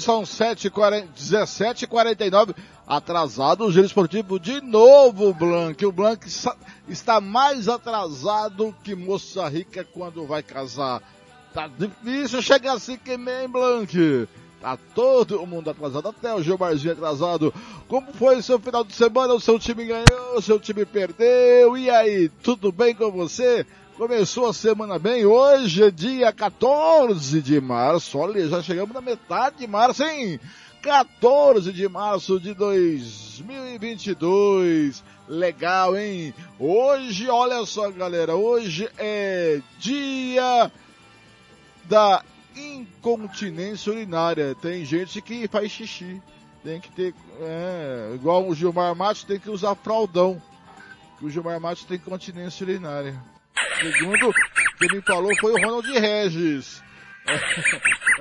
São 17h49, atrasado o giro esportivo de novo, Blank. O Blank está mais atrasado que moça rica quando vai casar. Tá difícil chegar assim que nem Blank. Tá todo mundo atrasado, até o Gilmarzinho atrasado. Como foi o seu final de semana? O seu time ganhou, o seu time perdeu. E aí, tudo bem com você? Começou a semana bem, hoje é dia 14 de março, olha, já chegamos na metade de março, hein? 14 de março de 2022, legal, hein? Hoje, olha só galera, hoje é dia da incontinência urinária, tem gente que faz xixi, tem que ter, é, igual o Gilmar Matos tem que usar fraldão, o Gilmar Matos tem continência urinária. Segundo, quem me falou foi o Ronald Regis. É,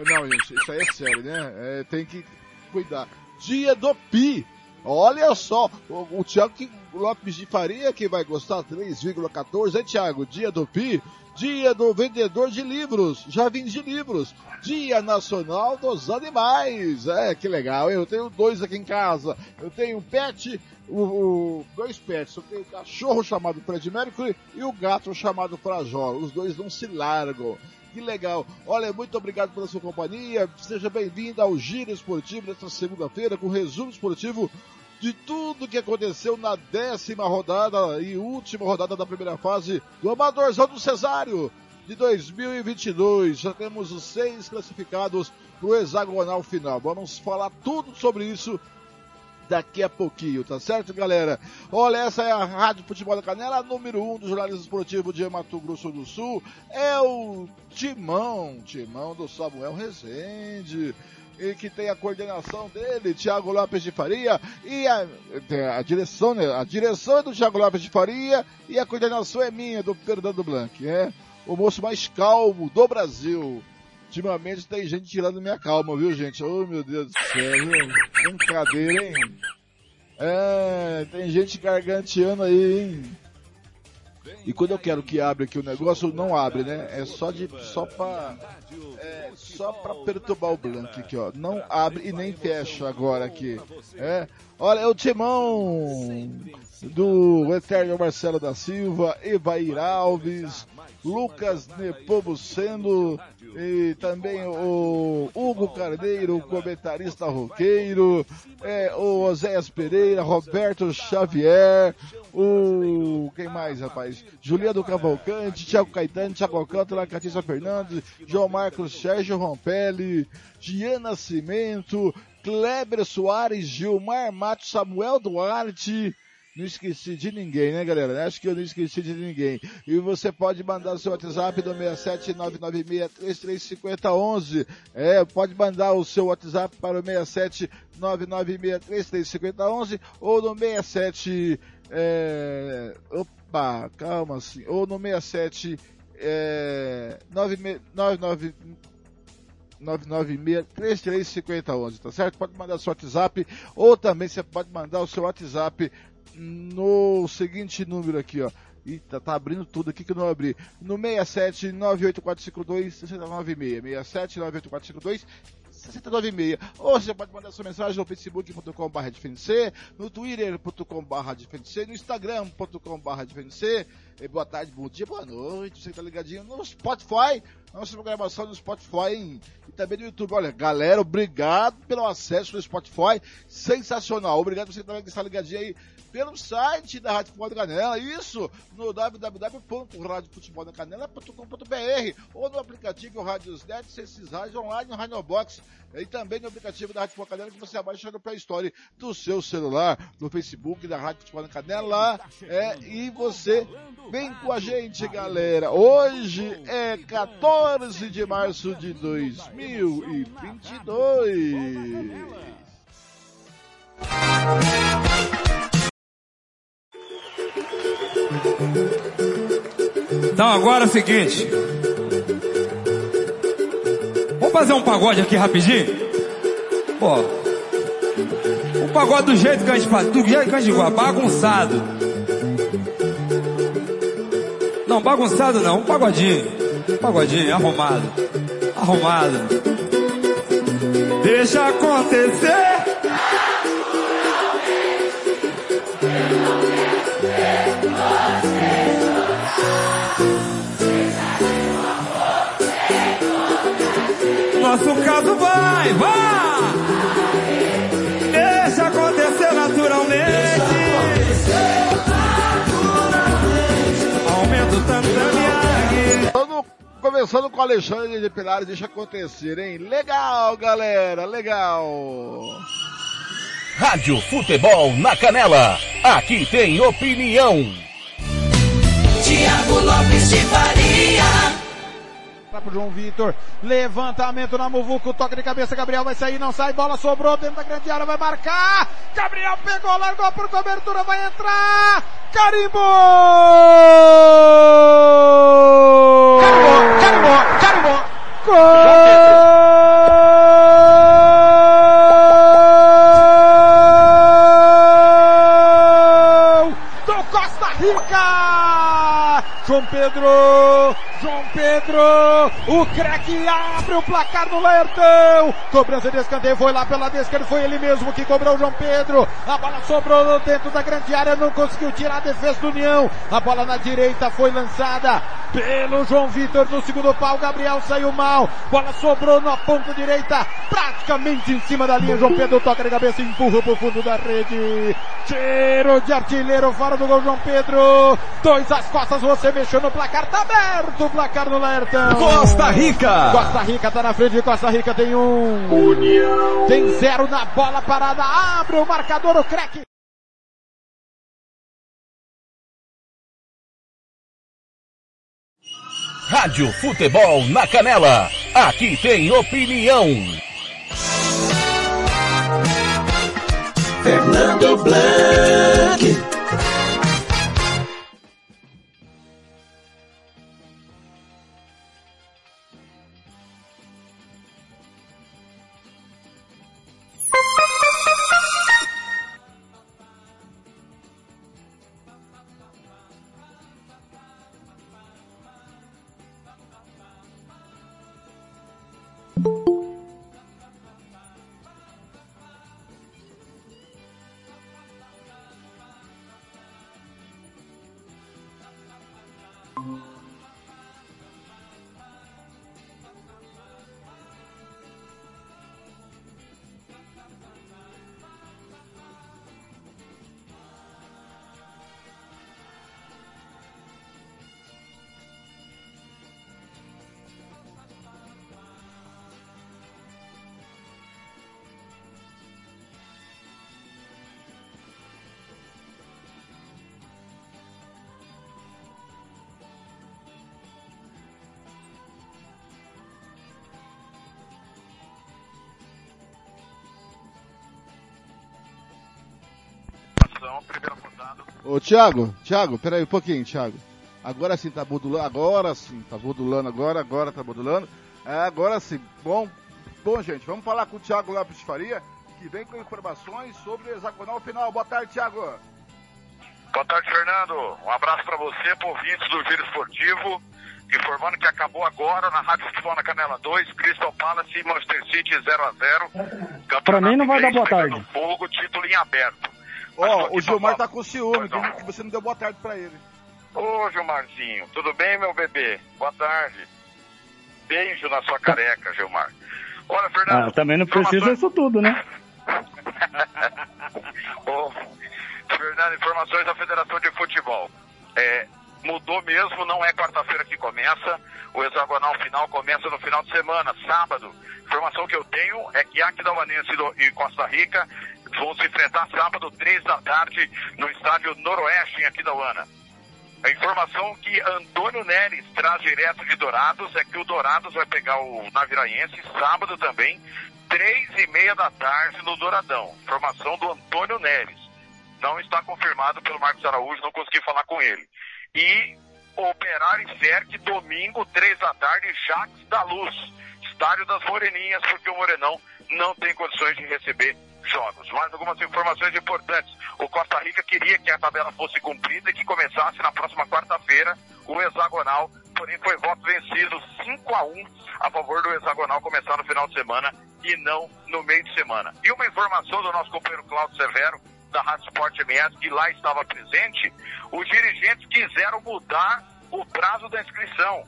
não, gente, isso aí é sério, né? É, tem que cuidar. Dia do Pi. Olha só, o, o Thiago Lopes de Faria que vai gostar, 3,14, hein Thiago? Dia do Pi. Dia do vendedor de livros, já vim de livros. Dia Nacional dos Animais. É, que legal. Eu tenho dois aqui em casa. Eu tenho um pet, o, o dois pets. Eu tenho o cachorro chamado Fred Mercury e o gato chamado Frajola. Os dois não se largam. Que legal. Olha, muito obrigado pela sua companhia. Seja bem-vindo ao Giro Esportivo desta segunda-feira com resumo esportivo de tudo que aconteceu na décima rodada e última rodada da primeira fase do Amadorzão do Cesário de 2022. Já temos os seis classificados para o hexagonal final. Vamos falar tudo sobre isso daqui a pouquinho, tá certo, galera? Olha, essa é a Rádio Futebol da Canela, número um do jornalismo esportivo de Mato Grosso do Sul. É o Timão, Timão do Samuel Rezende e que tem a coordenação dele, Thiago Lopes de Faria, e a, a direção, né? A direção é do Thiago Lopes de Faria e a coordenação é minha, do Fernando Blanc, é o moço mais calmo do Brasil. Ultimamente tem gente tirando minha calma, viu gente? Oh meu Deus do céu, viu? Brincadeira, hein? É, tem gente garganteando aí, hein? E quando eu quero que abra aqui o negócio, não abre, né? É só de só para é, só para perturbar o Blank aqui, ó. Não abre e nem fecha agora aqui. É. Olha, é o timão do Eterno Marcelo da Silva, Evair Alves, Lucas Nepomuceno e também o Hugo Carneiro, comentarista roqueiro, é, o Oséias Pereira, Roberto Xavier, o quem mais, rapaz? Juliano Cavalcante, Thiago Caetano, Thiago Alcântara, Catícia Fernandes, João Marcos Sérgio Rompelli, Giana Cimento, Kleber Soares, Gilmar Matos, Samuel Duarte, não esqueci de ninguém, né, galera? Acho que eu não esqueci de ninguém. E você pode mandar o seu WhatsApp no 67996335011. É, pode mandar o seu WhatsApp para o 67996335011 ou no 67 é, opa, calma assim, ou no 67 é, 99 996-335011, tá certo? Pode mandar seu WhatsApp, ou também você pode mandar o seu WhatsApp no seguinte número aqui, ó. Eita, tá abrindo tudo aqui que eu não abri. No 67 98452 6096. 67 98452 6096. Ou você pode mandar sua mensagem no facebook.com.br no twitter.com.br no instagram.com.br boa tarde, bom dia, boa noite. Você tá ligadinho no Spotify, nossa programação no Spotify hein? e também no YouTube. Olha, galera, obrigado pelo acesso no Spotify, sensacional. Obrigado você estar ligadinho aí pelo site da Rádio Futebol da Canela, isso no www.radiofuteboldacanela.com.br ou no aplicativo Radiosnet, Cessis Rádio Online, no Rádio Box e também no aplicativo da Rádio Futebol da Canela que você abaixa no Play Store do seu celular, no Facebook da Rádio Futebol da Canela é, e você vem com a gente, galera. Hoje é 14 de março de 2022. Então agora é o seguinte. Vamos fazer um pagode aqui rapidinho? Pô. Um pagode do jeito que a gente faz, do jeito que a gente faz, bagunçado. Não, bagunçado não, um pagodinho. Um pagodinho, arrumado. Arrumado. Deixa acontecer. Nosso caso vai, vai! Deixa acontecer naturalmente. Aumenta o tantamiag. Estamos começando com o Alexandre de Pilares, deixa acontecer, hein? Legal, galera, legal. Rádio Futebol na Canela. Aqui tem opinião. Tiago Lopes de Faria. Vai pro João Vitor. Levantamento na Muvuca. Toque de cabeça. Gabriel vai sair. Não sai. Bola sobrou dentro da grande área. Vai marcar. Gabriel pegou. Largou por cobertura. Vai entrar. Carimbou! Carimbou! Carimbou! Do Costa Rica! João Pedro! João Pedro! O craque abre o placar no Laertão! Cobrança de escanteio, foi lá pela esquerda, foi ele mesmo que cobrou o João Pedro. A bola sobrou dentro da grande área, não conseguiu tirar a defesa do União. A bola na direita foi lançada pelo João Vitor no segundo pau. Gabriel saiu mal. Bola sobrou na ponta direita, praticamente em cima da linha. João Pedro toca de cabeça e empurra pro fundo da rede. Tiro de artilheiro fora do gol, João Pedro. Dois às costas, você mexeu no placar, tá aberto o placar no Laertão. Costa Rica. Costa Rica tá na frente, Costa Rica tem um. Tem zero na bola parada, abre o marcador, o craque. Rádio Futebol na Canela. Aqui tem opinião. Fernando Blanc. Ô, Thiago, Thiago, peraí um pouquinho, Thiago. Agora sim tá modulando, agora sim tá modulando, agora, agora tá modulando. É, agora sim. Bom, bom, gente, vamos falar com o Thiago Lopes de Faria, que vem com informações sobre o hexagonal final. Boa tarde, Thiago. Boa tarde, Fernando. Um abraço para você, por ouvintes do Giro Esportivo. Informando que acabou agora na Rádio Futebol na Canela 2, Crystal Palace e Manchester City 0x0. Pra mim não vai dar boa tarde. Fogo, título em aberto. Ó, tô o aqui Gilmar tá com ciúme, que você não deu boa tarde pra ele. Ô, Gilmarzinho, tudo bem, meu bebê? Boa tarde. Beijo na sua careca, Gilmar. Olha, Fernando. Ah, também não precisa informações- isso tudo, né? Ô, Fernando, informações da Federação de Futebol. É, mudou mesmo, não é quarta-feira que começa. O hexagonal final começa no final de semana, sábado. Informação que eu tenho é que Aquidauanense e Costa Rica vão se enfrentar sábado, três da tarde, no estádio Noroeste, em Aquidauana. A informação que Antônio Neres traz direto de Dourados é que o Dourados vai pegar o Naviraense sábado também, três e meia da tarde no Douradão. Informação do Antônio Neres. Não está confirmado pelo Marcos Araújo, não consegui falar com ele. E Operário e Cerque, domingo, três da tarde, Jacques da Luz. Estádio das Moreninhas, porque o Morenão não tem condições de receber jogos. Mais algumas informações importantes. O Costa Rica queria que a tabela fosse cumprida e que começasse na próxima quarta-feira o hexagonal, porém foi voto vencido 5 a 1 a favor do hexagonal começar no final de semana e não no meio de semana. E uma informação do nosso companheiro Cláudio Severo, da Rádio Sport MS, que lá estava presente, os dirigentes quiseram mudar o prazo da inscrição.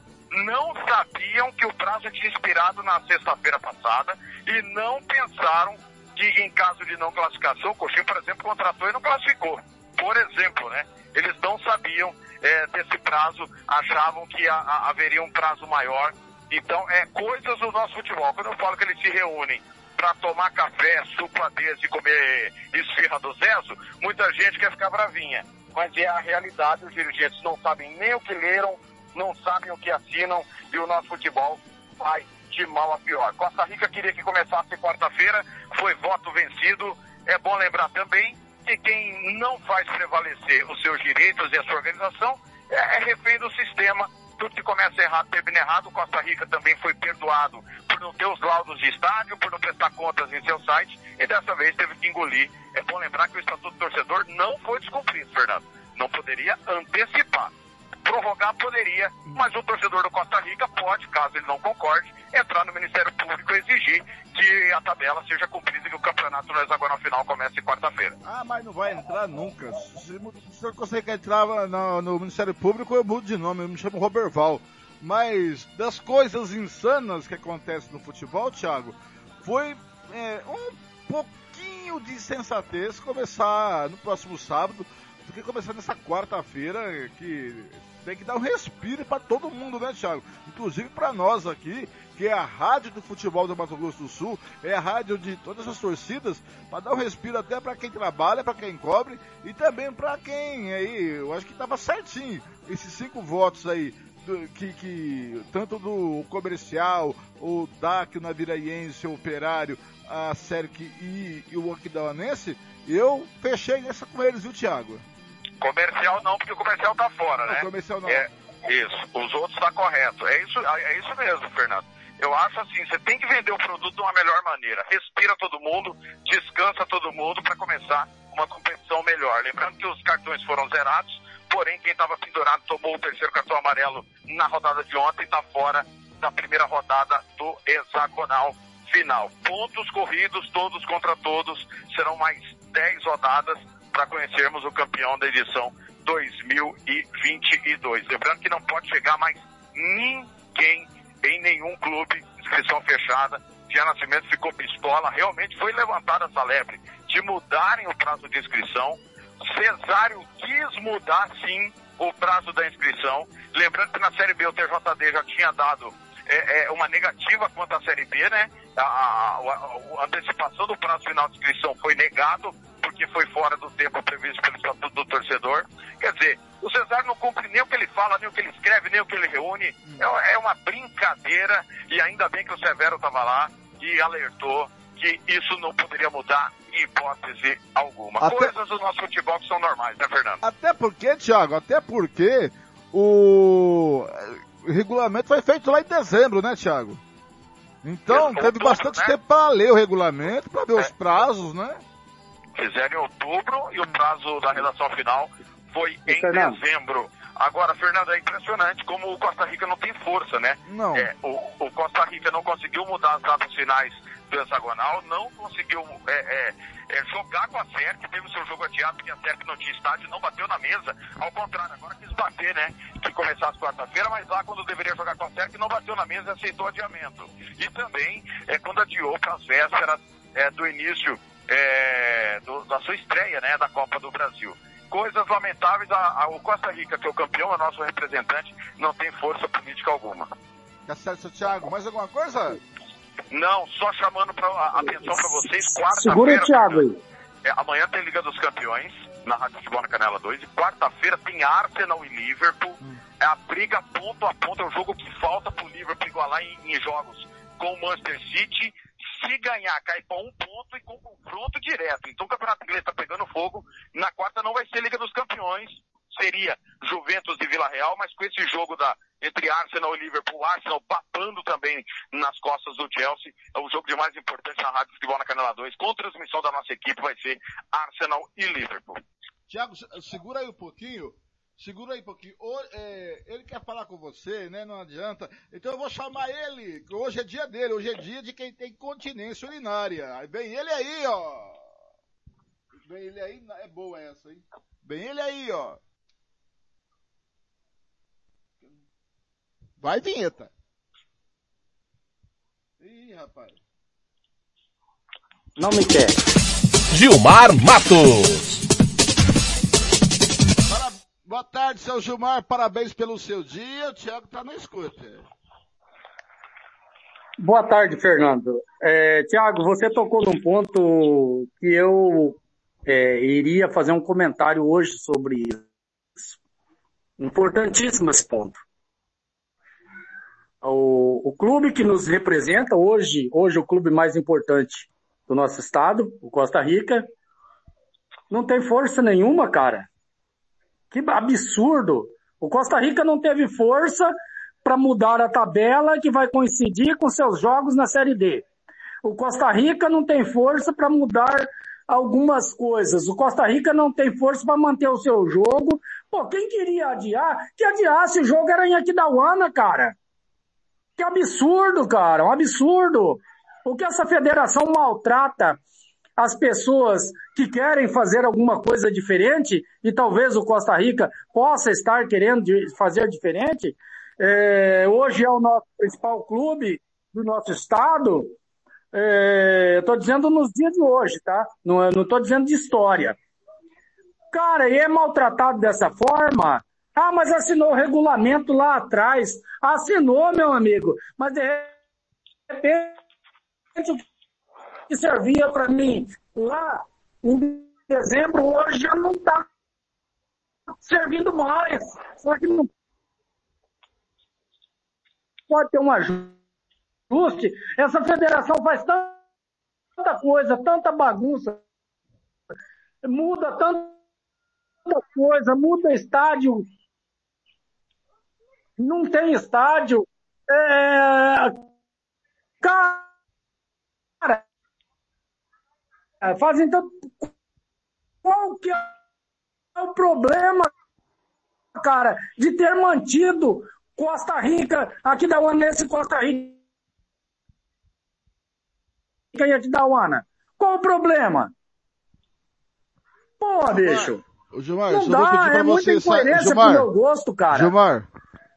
Não sabiam que o prazo tinha expirado na sexta-feira passada e não pensaram que em caso de não classificação, o Coxinha, por exemplo, contratou e não classificou. Por exemplo, né? Eles não sabiam eh, desse prazo, achavam que a- a- haveria um prazo maior. Então, é coisas do nosso futebol. Quando eu falo que eles se reúnem para tomar café, supadez e comer esfirra do Zezo, muita gente quer ficar bravinha. Mas é a realidade, os dirigentes não sabem nem o que leram, não sabem o que assinam e o nosso futebol vai de mal a pior. Costa Rica queria que começasse quarta-feira, foi voto vencido. É bom lembrar também que quem não faz prevalecer os seus direitos e a sua organização é, é refém do sistema. Tudo que começa errado termina errado. Costa Rica também foi perdoado por não ter os laudos de estádio, por não prestar contas em seu site e dessa vez teve que engolir. É bom lembrar que o Estatuto do Torcedor não foi descumprido, Fernando. Não poderia antecipar. Prorrogar poderia, mas o torcedor do Costa Rica pode, caso ele não concorde, entrar no Ministério Público e exigir que a tabela seja cumprida e que o campeonato no hexagonal final comece quarta-feira. Ah, mas não vai entrar nunca. Se, o senhor consegue entrar no, no Ministério Público, eu mudo de nome, eu me chamo Roberval. Mas das coisas insanas que acontecem no futebol, Thiago, foi é, um pouquinho de sensatez começar no próximo sábado do que começar nessa quarta-feira, que tem que dar um respiro para todo mundo, né, Thiago? Inclusive para nós aqui, que é a rádio do futebol do Mato Grosso do Sul, é a rádio de todas as torcidas, para dar um respiro até para quem trabalha, para quem cobre e também para quem aí, eu acho que tava certinho esses cinco votos aí. do- que, que tanto do comercial, o DAC, o Naviraense, o Operário, a Cerc e, e o Aquidauanense, eu fechei nessa com eles, viu, Thiago? Comercial não, porque o comercial tá fora, né? O comercial não. É, isso. Os outros tá correto. É isso, é isso mesmo, Fernando. Eu acho assim, você tem que vender o produto de uma melhor maneira. Respira todo mundo, descansa todo mundo para começar uma competição melhor. Lembrando que os cartões foram zerados, porém quem estava pendurado tomou o terceiro cartão amarelo na rodada de ontem, está fora da primeira rodada do hexagonal final. Pontos corridos, todos contra todos, serão mais 10 rodadas para conhecermos o campeão da edição 2022. Lembrando que não pode chegar mais ninguém em nenhum clube, inscrição fechada. Tia Nascimento ficou pistola, realmente foi levantada essa lebre de mudarem o prazo de inscrição. Cesário quis mudar sim o prazo da inscrição. Lembrando que na Série B o TJD já tinha dado é, é, uma negativa quanto à Série B, né? A, a- a- antecipação do prazo final de inscrição foi negado porque foi fora do tempo previsto pelo Estatuto do Torcedor. Quer dizer, o Cesário não cumpre nem o que ele fala, nem o que ele escreve, nem o que ele reúne. É, é uma brincadeira e ainda bem que o Severo estava lá e alertou que isso não poderia mudar em hipótese alguma. Até- Coisas do nosso futebol que são normais, né, Fernando? Até porque, Thiago, até porque o regulamento foi feito lá em dezembro, né, Thiago? Então, teve bastante né? tempo para ler o regulamento, para ver os É. prazos, né? Fizeram em outubro e o prazo da redação final foi em Fernando. dezembro. Agora, Fernando, é impressionante como o Costa Rica não tem força, né? Não. É, o, o Costa Rica não conseguiu mudar as datas finais do hexagonal, não conseguiu é, é, é, jogar com a SERC, teve o seu jogo adiado, porque a SERC não tinha estádio, não bateu na mesa. Ao contrário, agora quis bater, né? Que começasse quarta-feira, mas lá quando deveria jogar com a SERC, não bateu na mesa e aceitou adiamento. E também é quando adiou para as vésperas é, do início é, do, da sua estreia, né? Da Copa do Brasil coisas lamentáveis. A, a, o Costa Rica, que é o campeão, é nosso representante, não tem força política alguma. Tá certo, seu Thiago. Mais alguma coisa? Não, só chamando pra, a atenção para vocês. Quarta-feira. Segura o Thiago aí. É, amanhã tem Liga dos Campeões, na Rádio Futebol na Canela 2. E quarta-feira tem Arsenal e Liverpool. É a briga ponto a ponto. É o jogo que falta pro Liverpool igualar em, em jogos com o Manchester City se ganhar, cai para um ponto e com confronto direto. Então o Campeonato Inglês está pegando fogo. Na quarta não vai ser Liga dos Campeões. Seria Juventus e Vila Real, mas com esse jogo da, entre Arsenal e Liverpool, Arsenal papando também nas costas do Chelsea, é o jogo de mais importante na Rádio Futebol na Canela 2, com transmissão da nossa equipe, vai ser Arsenal e Liverpool. Tiago, segura aí um pouquinho. Segura aí um pouquinho. O, é, ele quer falar com você, né? Não adianta. Então eu vou chamar ele. Hoje é dia dele. Hoje é dia de quem tem continência urinária. Aí vem ele aí, ó. Vem ele aí. É boa essa, hein? Vem ele aí, ó. Vai, vinheta. Ih, rapaz. Não me quer. Gilmar Matos. Boa tarde, seu Gilmar. Parabéns pelo seu dia. O Thiago tá na escuta. Boa tarde, Fernando. É, Tiago, você tocou num ponto que eu é, iria fazer um comentário hoje sobre isso. Importantíssimo esse ponto. O, o clube que nos representa hoje, hoje o clube mais importante do nosso estado, o Costa Rica, não tem força nenhuma, cara. Que absurdo! O Costa Rica não teve força para mudar a tabela que vai coincidir com seus jogos na Série D. O Costa Rica não tem força para mudar algumas coisas. O Costa Rica não tem força para manter o seu jogo. Pô, quem queria adiar? Que adiasse o jogo era em Aquidauana, cara. Que absurdo, cara, um absurdo. O que essa federação maltrata as pessoas que querem fazer alguma coisa diferente, e talvez o Costa Rica possa estar querendo fazer diferente, é, hoje é o nosso principal clube do nosso estado, é, estou dizendo nos dias de hoje, tá? Não estou dizendo de história. Cara, e é maltratado dessa forma? Ah, mas assinou o regulamento lá atrás. Assinou, meu amigo. Mas de repente que servia para mim lá em dezembro, hoje já não está servindo mais. Só que não pode ter um ajuste. Essa federação faz tanta coisa, tanta bagunça, muda tanta coisa, muda estádio, não tem estádio. É... Cara, é, fazem tanto. Qual que é o problema, cara, de ter mantido Costa Rica, aqui da Uanense Costa Rica e aqui da Uana? Qual o problema? Pô, bicho. Gilmar, não dá, é muita incoerência Gilmar, pro meu gosto, cara. Gilmar.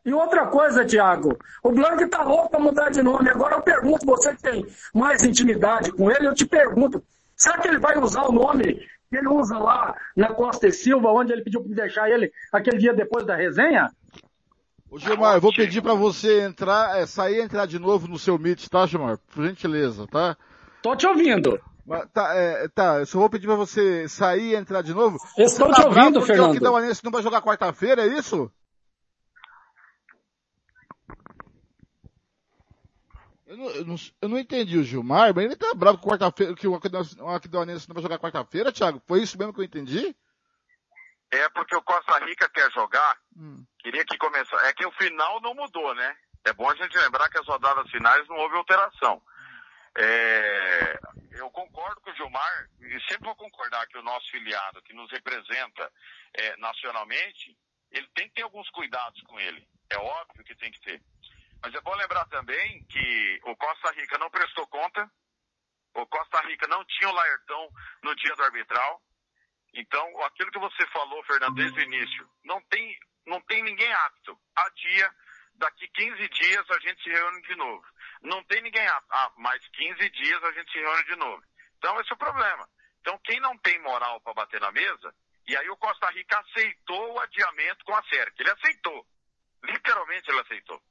E outra coisa, Thiago, o Blanc tá louco pra mudar de nome. Agora eu pergunto, você que tem mais intimidade com ele, eu te pergunto, Será que ele vai usar o nome que ele usa lá na Costa e Silva, onde ele pediu para deixar ele aquele dia depois da resenha? Ô Gilmar, eu vou pedir para você entrar, é, sair e entrar de novo no seu Meet, tá, Gilmar? Por gentileza, tá? Tô te ouvindo. Tá, é, tá, eu só vou pedir para você sair e entrar de novo. Estou tá te ouvindo, Fernando. O Aquidauanense não vai jogar quarta-feira, é isso? Eu não, eu, não, eu não, entendi o Gilmar, mas ele tá bravo com quarta-feira, que o Aquidauanense não vai jogar quarta-feira, Thiago? Foi isso mesmo que eu entendi? É porque o Costa Rica quer jogar, hum. queria que começasse. É que o final não mudou, né? É bom a gente lembrar que as rodadas finais não houve alteração. É, eu concordo com o Gilmar, e sempre vou concordar que o nosso filiado, que nos representa é, nacionalmente, ele tem que ter alguns cuidados com ele. É óbvio que tem que ter. Mas é bom lembrar também que o Costa Rica não prestou conta, O Costa Rica não tinha o Laertão no dia do arbitral. Então, aquilo que você falou, Fernando, desde o início, não tem, não tem ninguém apto. A dia, daqui 15 dias a gente se reúne de novo. Não tem ninguém apto. Ah, mais 15 dias a gente se reúne de novo. Então, esse é o problema. Então, quem não tem moral para bater na mesa, e aí o Costa Rica aceitou o adiamento com a SERC. Ele aceitou. Literalmente ele aceitou.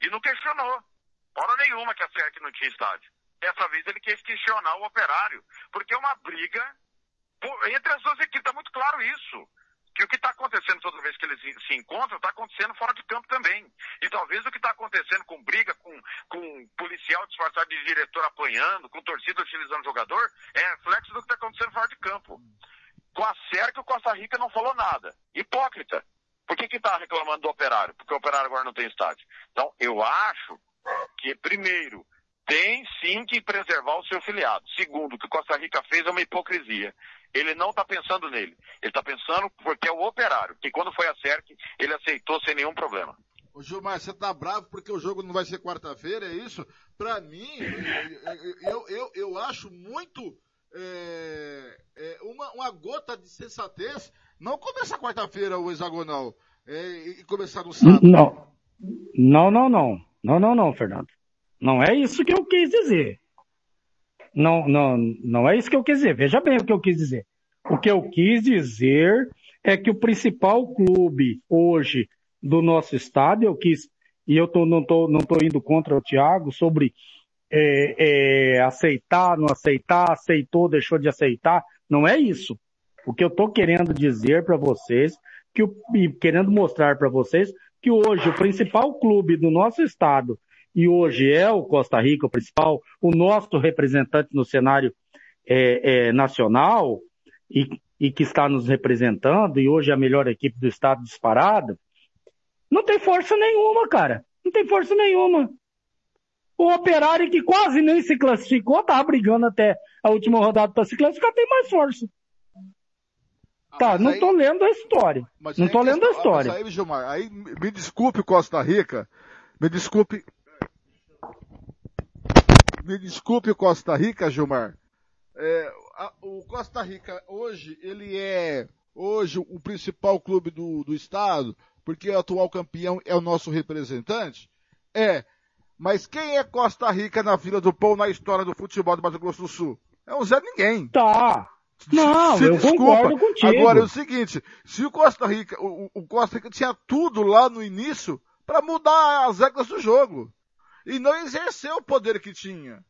E não questionou. Hora nenhuma que a SERC não tinha estádio. Dessa vez ele quis questionar o operário. Porque é uma briga entre as duas equipes. Está muito claro isso. Que o que está acontecendo toda vez que eles se encontram está acontecendo fora de campo também. E talvez o que está acontecendo com briga, com, com policial disfarçado de diretor apanhando, com torcida utilizando jogador, é reflexo do que está acontecendo fora de campo. Com a SERC, o Costa Rica não falou nada. Hipócrita. Por que está reclamando do operário? Porque o operário agora não tem estádio. Então, eu acho que, primeiro, tem sim que preservar o seu filiado. Segundo, o que Costa Rica fez é uma hipocrisia. Ele não está pensando nele. Ele está pensando porque é o operário, que quando foi a CERC, ele aceitou sem nenhum problema. Ô Gilmar, você tá bravo porque o jogo não vai ser quarta-feira, é isso? Para mim, eu, eu, eu acho muito é, é, uma, uma gota de sensatez não começar quarta-feira o hexagonal é, e começar no sábado. Não. Não, não, não. Não, não, não, Fernando. Não é isso que eu quis dizer. Não, não, não é isso que eu quis dizer. Veja bem o que eu quis dizer. O que eu quis dizer é que o principal clube hoje do nosso estado, eu quis, e eu tô, não estou não tô indo contra o Thiago sobre é, é, aceitar, não aceitar, aceitou, deixou de aceitar. Não é isso. O que eu estou querendo dizer para vocês, que o, e querendo mostrar para vocês, que hoje o principal clube do nosso estado, e hoje é o Costa Rica o principal, o nosso representante no cenário é, é, nacional, e, e que está nos representando, e hoje é a melhor equipe do estado disparada, não tem força nenhuma, cara. Não tem força nenhuma. O Operário, que quase nem se classificou, tava brigando até a última rodada para se classificar, tem mais força. Ah, tá, não aí, tô lendo a história. Não tô lendo a história. Mas aí, Gilmar, aí me desculpe Costa Rica, me desculpe. Me desculpe Costa Rica, Gilmar. É, a, o Costa Rica hoje, ele é hoje o principal clube do, do estado, porque o atual campeão é o nosso representante? É. Mas quem é Costa Rica na fila do pão na história do futebol do Mato Grosso do Sul? É um Zé Ninguém. Tá. Não, se eu desculpa. concordo contigo. Agora é o seguinte, se o Costa Rica, o, o Costa Rica tinha tudo lá no início para mudar as regras do jogo. E não exerceu o poder que tinha.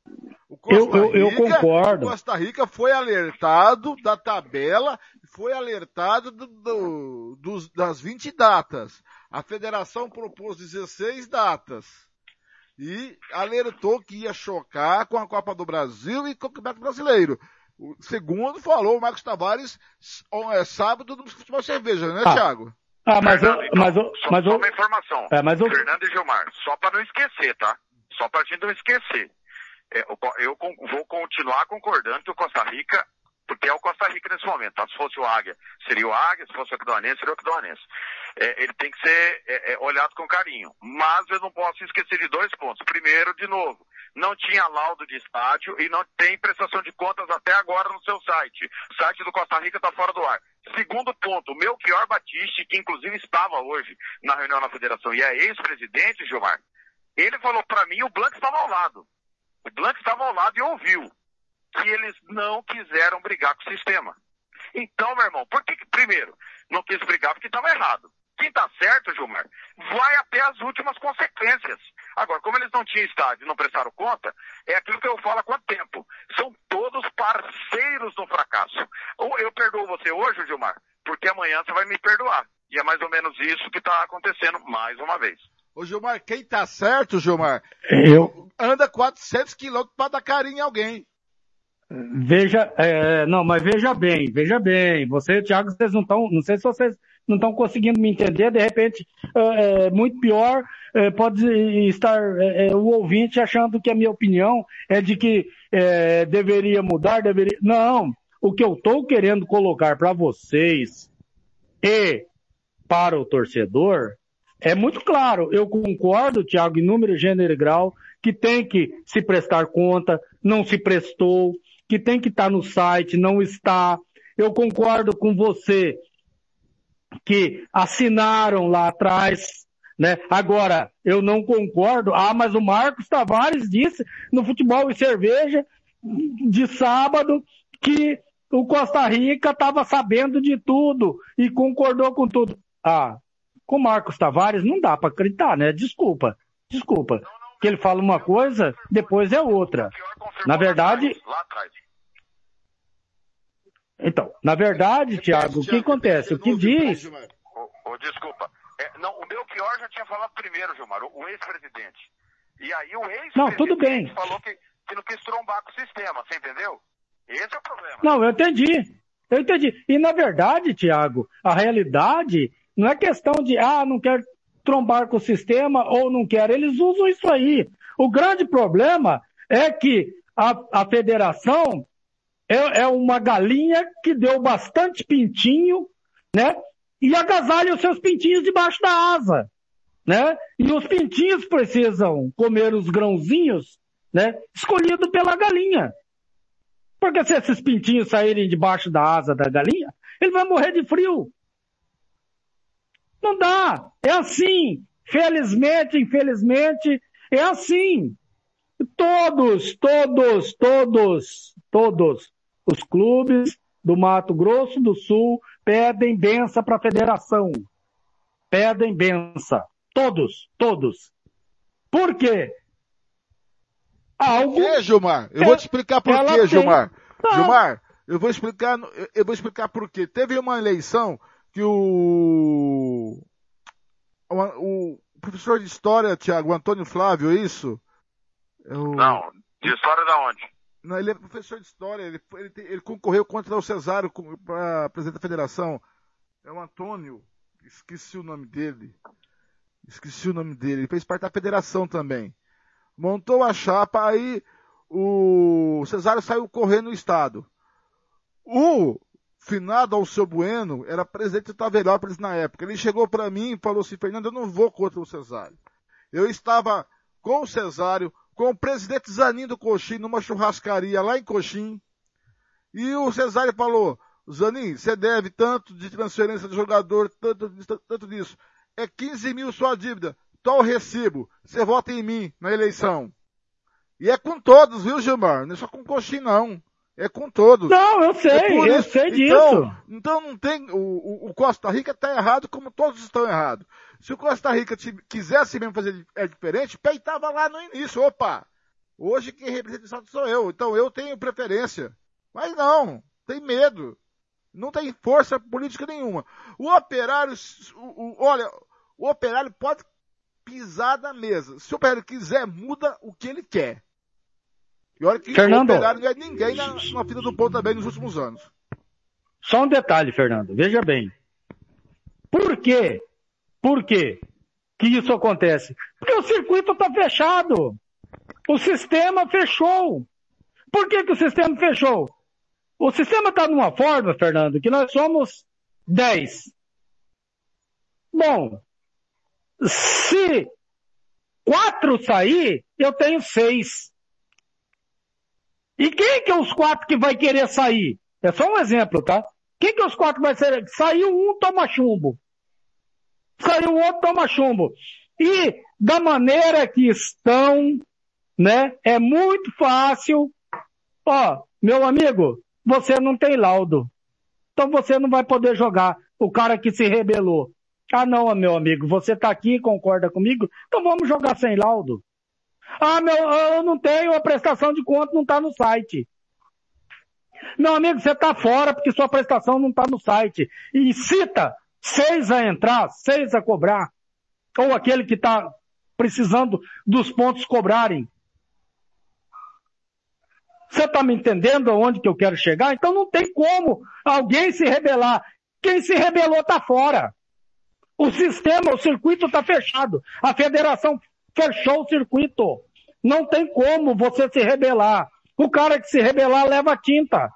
O Costa eu, eu, Rica, eu concordo. O Costa Rica foi alertado da tabela, foi alertado do, do, dos, das 20 datas. A federação propôs 16 datas. E alertou que ia chocar com a Copa do Brasil e com o Campeonato Brasileiro. O segundo falou o Marcos Tavares é, sábado no futebol cerveja, né, ah. Thiago? Ah, mas eu, mas eu, só, mas só uma informação. É, mas eu... Fernando e Gilmar, só para não esquecer, tá? Só para a gente não esquecer. É, eu, eu vou continuar concordando que o Costa Rica porque é o Costa Rica nesse momento. Tá? Se fosse o Águia, seria o Águia, se fosse o Aquidauanense, seria o Aquidauanense. É, ele tem que ser é, é, olhado com carinho. Mas eu não posso esquecer de dois pontos. Primeiro, de novo, não tinha laudo de estádio e não tem prestação de contas até agora no seu site. O site do Costa Rica está fora do ar. Segundo ponto, o Melchior Batiste, que inclusive estava hoje na reunião na federação e é ex-presidente, Gilmar, ele falou para mim o Blanco estava ao lado. O Blanco estava ao lado e ouviu que eles não quiseram brigar com o sistema. Então, meu irmão, por que, primeiro, não quis brigar porque estava errado? Quem está certo, Gilmar, vai até as últimas consequências. Agora, como eles não tinham estádio e não prestaram conta, é aquilo que eu falo há quanto tempo. São todos parceiros no fracasso. Ou eu perdoo você hoje, Gilmar, porque amanhã você vai me perdoar. E é mais ou menos isso que está acontecendo mais uma vez. Ô Gilmar, quem tá certo, Gilmar, eu... anda 400 quilômetros para dar carinho em alguém. Veja, é, não, mas veja bem, veja bem. Você, Thiago, vocês não estão, não sei se vocês não estão conseguindo me entender. De repente, é, é muito pior, é, pode estar é, é, o ouvinte achando que a minha opinião é de que deveria mudar, deveria. Não, o que eu estou querendo colocar para vocês e para o torcedor é muito claro. Eu concordo, Thiago, em número, gênero e grau, que tem que se prestar conta, não se prestou, que tem que estar no site, não está. Eu concordo com você que assinaram lá atrás, né? Agora, eu não concordo. Ah, mas o Marcos Tavares disse no Futebol e Cerveja de sábado que o Costa Rica estava sabendo de tudo e concordou com tudo. Ah, com o Marcos Tavares não dá para acreditar, né? Desculpa, desculpa. Que ele fala uma coisa, depois é outra. Na verdade. Então, na verdade, Tiago, o que acontece? O que diz. Desculpa. É, não, o Belchior já tinha falado primeiro, Gilmar, o, o ex-presidente. E aí o ex-presidente Não, tudo bem. falou que, que não quis trombar com o sistema, você entendeu? Esse é o problema. Não, eu entendi. Eu entendi. E na verdade, Tiago, a realidade não é questão de, ah, não quero trombar com o sistema ou não quero. Eles usam isso aí. O grande problema é que a, a federação é, é uma galinha que deu bastante pintinho, né? E agasalha os seus pintinhos debaixo da asa, né? E os pintinhos precisam comer os grãozinhos, né? Escolhido pela galinha. Porque se esses pintinhos saírem debaixo da asa da galinha, ele vai morrer de frio. Não dá. É assim. Felizmente, infelizmente, é assim. Todos, todos, todos, todos os clubes do Mato Grosso do Sul pedem benção para a federação. Pedem benção. Todos, todos. Por quê? Algo. Por quê, Gilmar? Eu vou te explicar por quê, tem... Gilmar. Tá. Gilmar, eu vou explicar, eu vou explicar por quê. Teve uma eleição que o, o, professor de história, Tiago, Antônio Flávio, é isso? Eu... Não, de história da onde? Não, ele é professor de história, ele, ele, ele concorreu contra o Cesário para presidente da federação. É o Antônio, esqueci o nome dele. Esqueci o nome dele. Ele fez parte da federação também montou a chapa, aí o Cesário saiu correndo no estado. O finado Alceu Bueno era presidente do Taverópolis na época. Ele chegou para mim e falou assim, Fernando, eu não vou contra o Cesário. Eu estava com o Cesário, com o presidente Zanin do Coxim, numa churrascaria lá em Coxim, e o Cesário falou, Zanin, você deve tanto de transferência de jogador, tanto, tanto disso. É 15 mil sua dívida. Toma o recibo. Você vota em mim na eleição. E é com todos, viu, Gilmar? Não é só com coxinha, não. É com todos. Não, eu sei, é eu isso. sei disso. Então, então não tem, o, o, Costa Rica está errado como todos estão errados. Se o Costa Rica te, quisesse mesmo fazer é diferente, peitava lá no início. Opa! Hoje quem representa o sou eu. Então eu tenho preferência. Mas não, tem medo. Não tem força política nenhuma. O operário, o, o, olha, o operário pode pisar na mesa. Se o operário quiser, muda o que ele quer. E olha que Fernando, o operário não é ninguém na, na fila do pão também nos últimos anos. Só um detalhe, Fernando. Veja bem. Por quê? Por quê que isso acontece? Porque o circuito está fechado. O sistema fechou. Por que, que o sistema fechou? O sistema está numa forma, Fernando, que nós somos 10. Bom, se quatro sair, eu tenho seis. E quem que é os quatro que vai querer sair? É só um exemplo, tá? Quem que é os quatro vai ser? Saiu um, toma chumbo. Saiu outro, toma chumbo. E da maneira que estão, né? É muito fácil. Ó, meu amigo, você não tem laudo. Então você não vai poder jogar. O cara que se rebelou. Ah, não, meu amigo, você está aqui concorda comigo? Então vamos jogar sem laudo. Ah, meu, eu não tenho, a prestação de conta não está no site. Meu amigo, você está fora porque sua prestação não está no site. E cita seis a entrar, seis a cobrar. Ou aquele que está precisando dos pontos cobrarem. Você está me entendendo aonde que eu quero chegar? Então não tem como alguém se rebelar. Quem se rebelou está fora. O sistema, o circuito está fechado. A federação fechou o circuito. Não tem como você se rebelar. O cara que se rebelar leva tinta.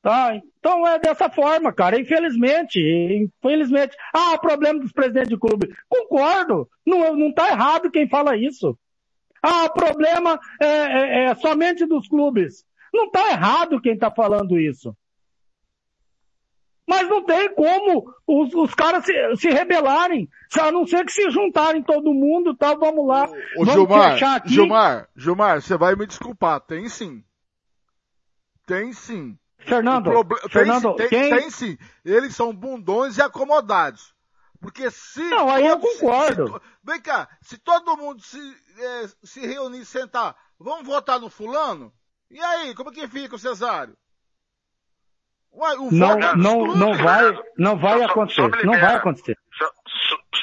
Tá? Então é dessa forma, cara. Infelizmente, infelizmente. Ah, problema dos presidentes de clube. Concordo. Não, não tá errado quem fala isso. Ah, problema é, é, é somente dos clubes. Não tá errado quem tá falando isso. Mas não tem como os, os caras se, se rebelarem, a não ser que se juntarem todo mundo tal, vamos lá. Ô, vamos Gilmar, fechar aqui. Gilmar, Gilmar, você vai me desculpar, tem sim. Tem sim. Fernando, proble- tem, Fernando, sim, tem, quem... tem sim. Eles são bundões e acomodados. Porque se. Não, aí eu se- concordo. se to- vem cá, se todo mundo se, eh, se reunir e sentar, vamos votar no fulano? E aí, como que fica o Cesário? Uai, Não, é não, não vai, não vai Só- só acontecer. me Não libera. vai acontecer. Só,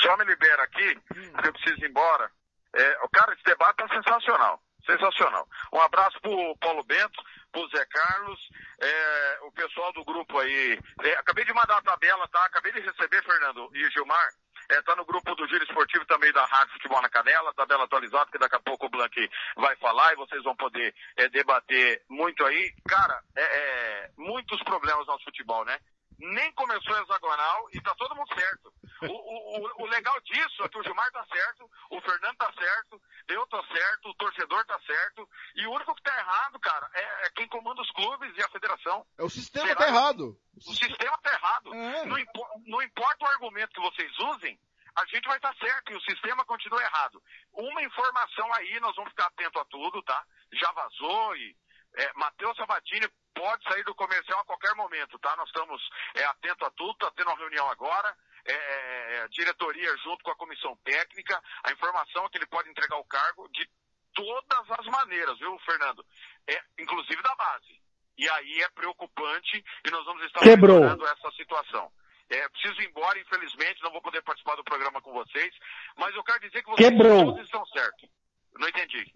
só- me libera aqui, porque eu preciso ir embora. É, cara, esse debate tá sensacional. Sensacional. Um abraço pro Paulo Bento, pro Zé Carlos, é, o pessoal do grupo aí. É, acabei de mandar a tabela, tá? Acabei de receber, Fernando e Gilmar. É, tá no grupo do Giro Esportivo também da Rádio Futebol na Canela, tabela atualizada, que daqui a pouco o Blank vai falar e vocês vão poder é, debater muito aí. Cara, é, é, muitos problemas no nosso futebol, né? Nem começou a hexagonal e tá todo mundo certo. O, o, o- o legal disso é que o Gilmar tá certo, o Fernando tá certo, eu tô certo, o torcedor tá certo, e o único que tá errado, cara, é, é quem comanda os clubes e a federação. É o sistema tá errado. O sistema tá errado. É. Não, impo- não importa o argumento que vocês usem, a gente vai estar certo e o sistema continua errado. Uma informação aí, nós vamos ficar atento a tudo, tá? Já vazou e é, Matheus Sabatini pode sair do comercial a qualquer momento, tá? Nós estamos é, atentos a tudo, tá tendo uma reunião agora, é, é, diretoria junto com a comissão técnica, a informação é que ele pode entregar o cargo de todas as maneiras, viu, Fernando? É, inclusive da base. E aí é preocupante e nós vamos estar Quebrou. essa situação. É, preciso ir embora, infelizmente, não vou poder participar do programa com vocês, mas eu quero dizer que vocês Quebrou. todos estão certos. Não entendi.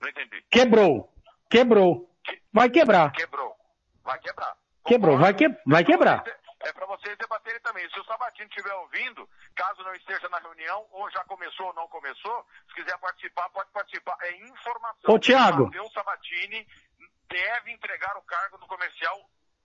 Não entendi. Quebrou. Quebrou. Vai quebrar. Quebrou. Vai quebrar. Quebrou. Vai, que... vai É quebrar. É para vocês debaterem também. Se o Sabatini estiver ouvindo, caso não esteja na reunião, ou já começou ou não começou, se quiser participar, pode participar. É informação. Ô, Thiago. Matheus Sabatini deve entregar o cargo no comercial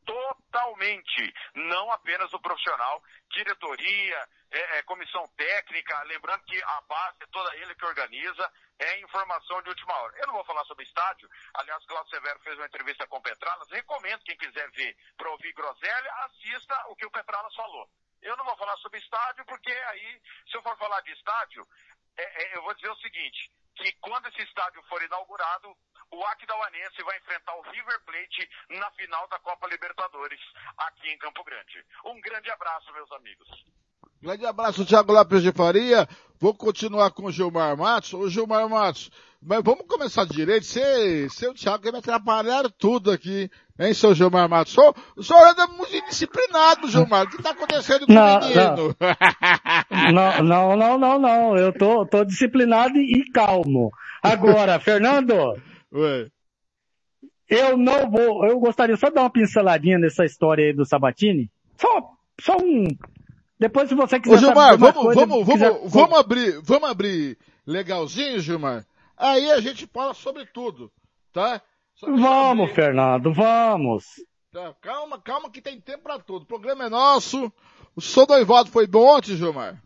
totalmente, não apenas o profissional, diretoria, é, é, comissão técnica, lembrando que a base é toda ele que organiza, é informação de última hora. Eu não vou falar sobre estádio, aliás, Cláudio Severo fez uma entrevista com o Petralas, recomendo quem quiser ver para ouvir groselha, assista o que o Petralas falou. Eu não vou falar sobre estádio, porque aí, se eu for falar de estádio, é, é, eu vou dizer o seguinte, que quando esse estádio for inaugurado, o Aquidauanense vai enfrentar o River Plate na final da Copa Libertadores, aqui em Campo Grande. Um grande abraço, meus amigos. Grande abraço, Thiago Lopes de Faria. Vou continuar com o Gilmar Matos. Ô, Gilmar Matos, mas vamos começar direito. Você, seu Thiago, quer me atrapalhar tudo aqui, hein, seu Gilmar Matos? Só, o senhor anda muito indisciplinado, Gilmar. O que tá acontecendo com Não, o menino? Não, não, não, não, não. Eu tô, tô disciplinado e calmo. Agora, Fernando, Ué. eu não vou, eu gostaria só de dar uma pinceladinha nessa história aí do Sabatini. Só, só um. Depois se você quiser Ô, Gilmar, vamos, coisa, vamos, quiser- vamos, vamos abrir, vamos abrir legalzinho, Gilmar? Aí a gente fala sobre tudo, tá? Eu Vamos, abrir. Fernando, vamos. Tá, calma, calma que tem tempo pra tudo. O programa é nosso. O seu noivado foi bom ontem, Gilmar?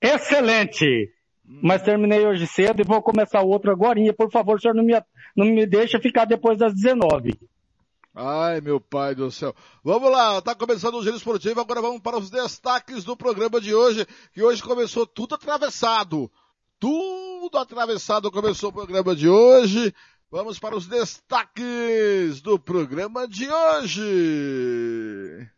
Excelente. Mas terminei hoje cedo e vou começar outro agora. Por favor, o senhor não me, não me deixa ficar depois das 19. Ai, meu pai do céu. Vamos lá, tá começando o Giro Esportivo, agora vamos para os destaques do programa de hoje, que hoje começou tudo atravessado. Tudo atravessado começou o programa de hoje. Vamos para os destaques do programa de hoje.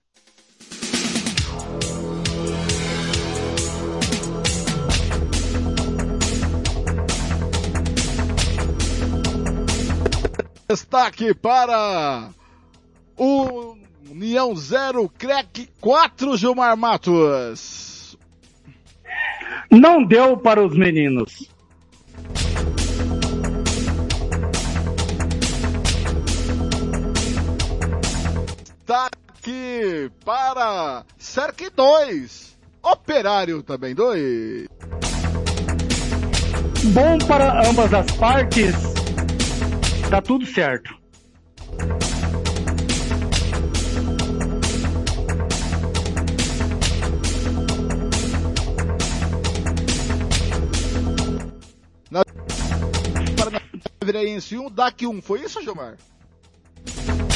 Destaque para União 0, Crack 4, Gilmar Matos. Não deu para os meninos. Destaque para Cerc 2, Operário também 2. Bom para ambas as partes. Tá tudo certo. Javiraense 1, DAC 1. Foi isso, Gilmar?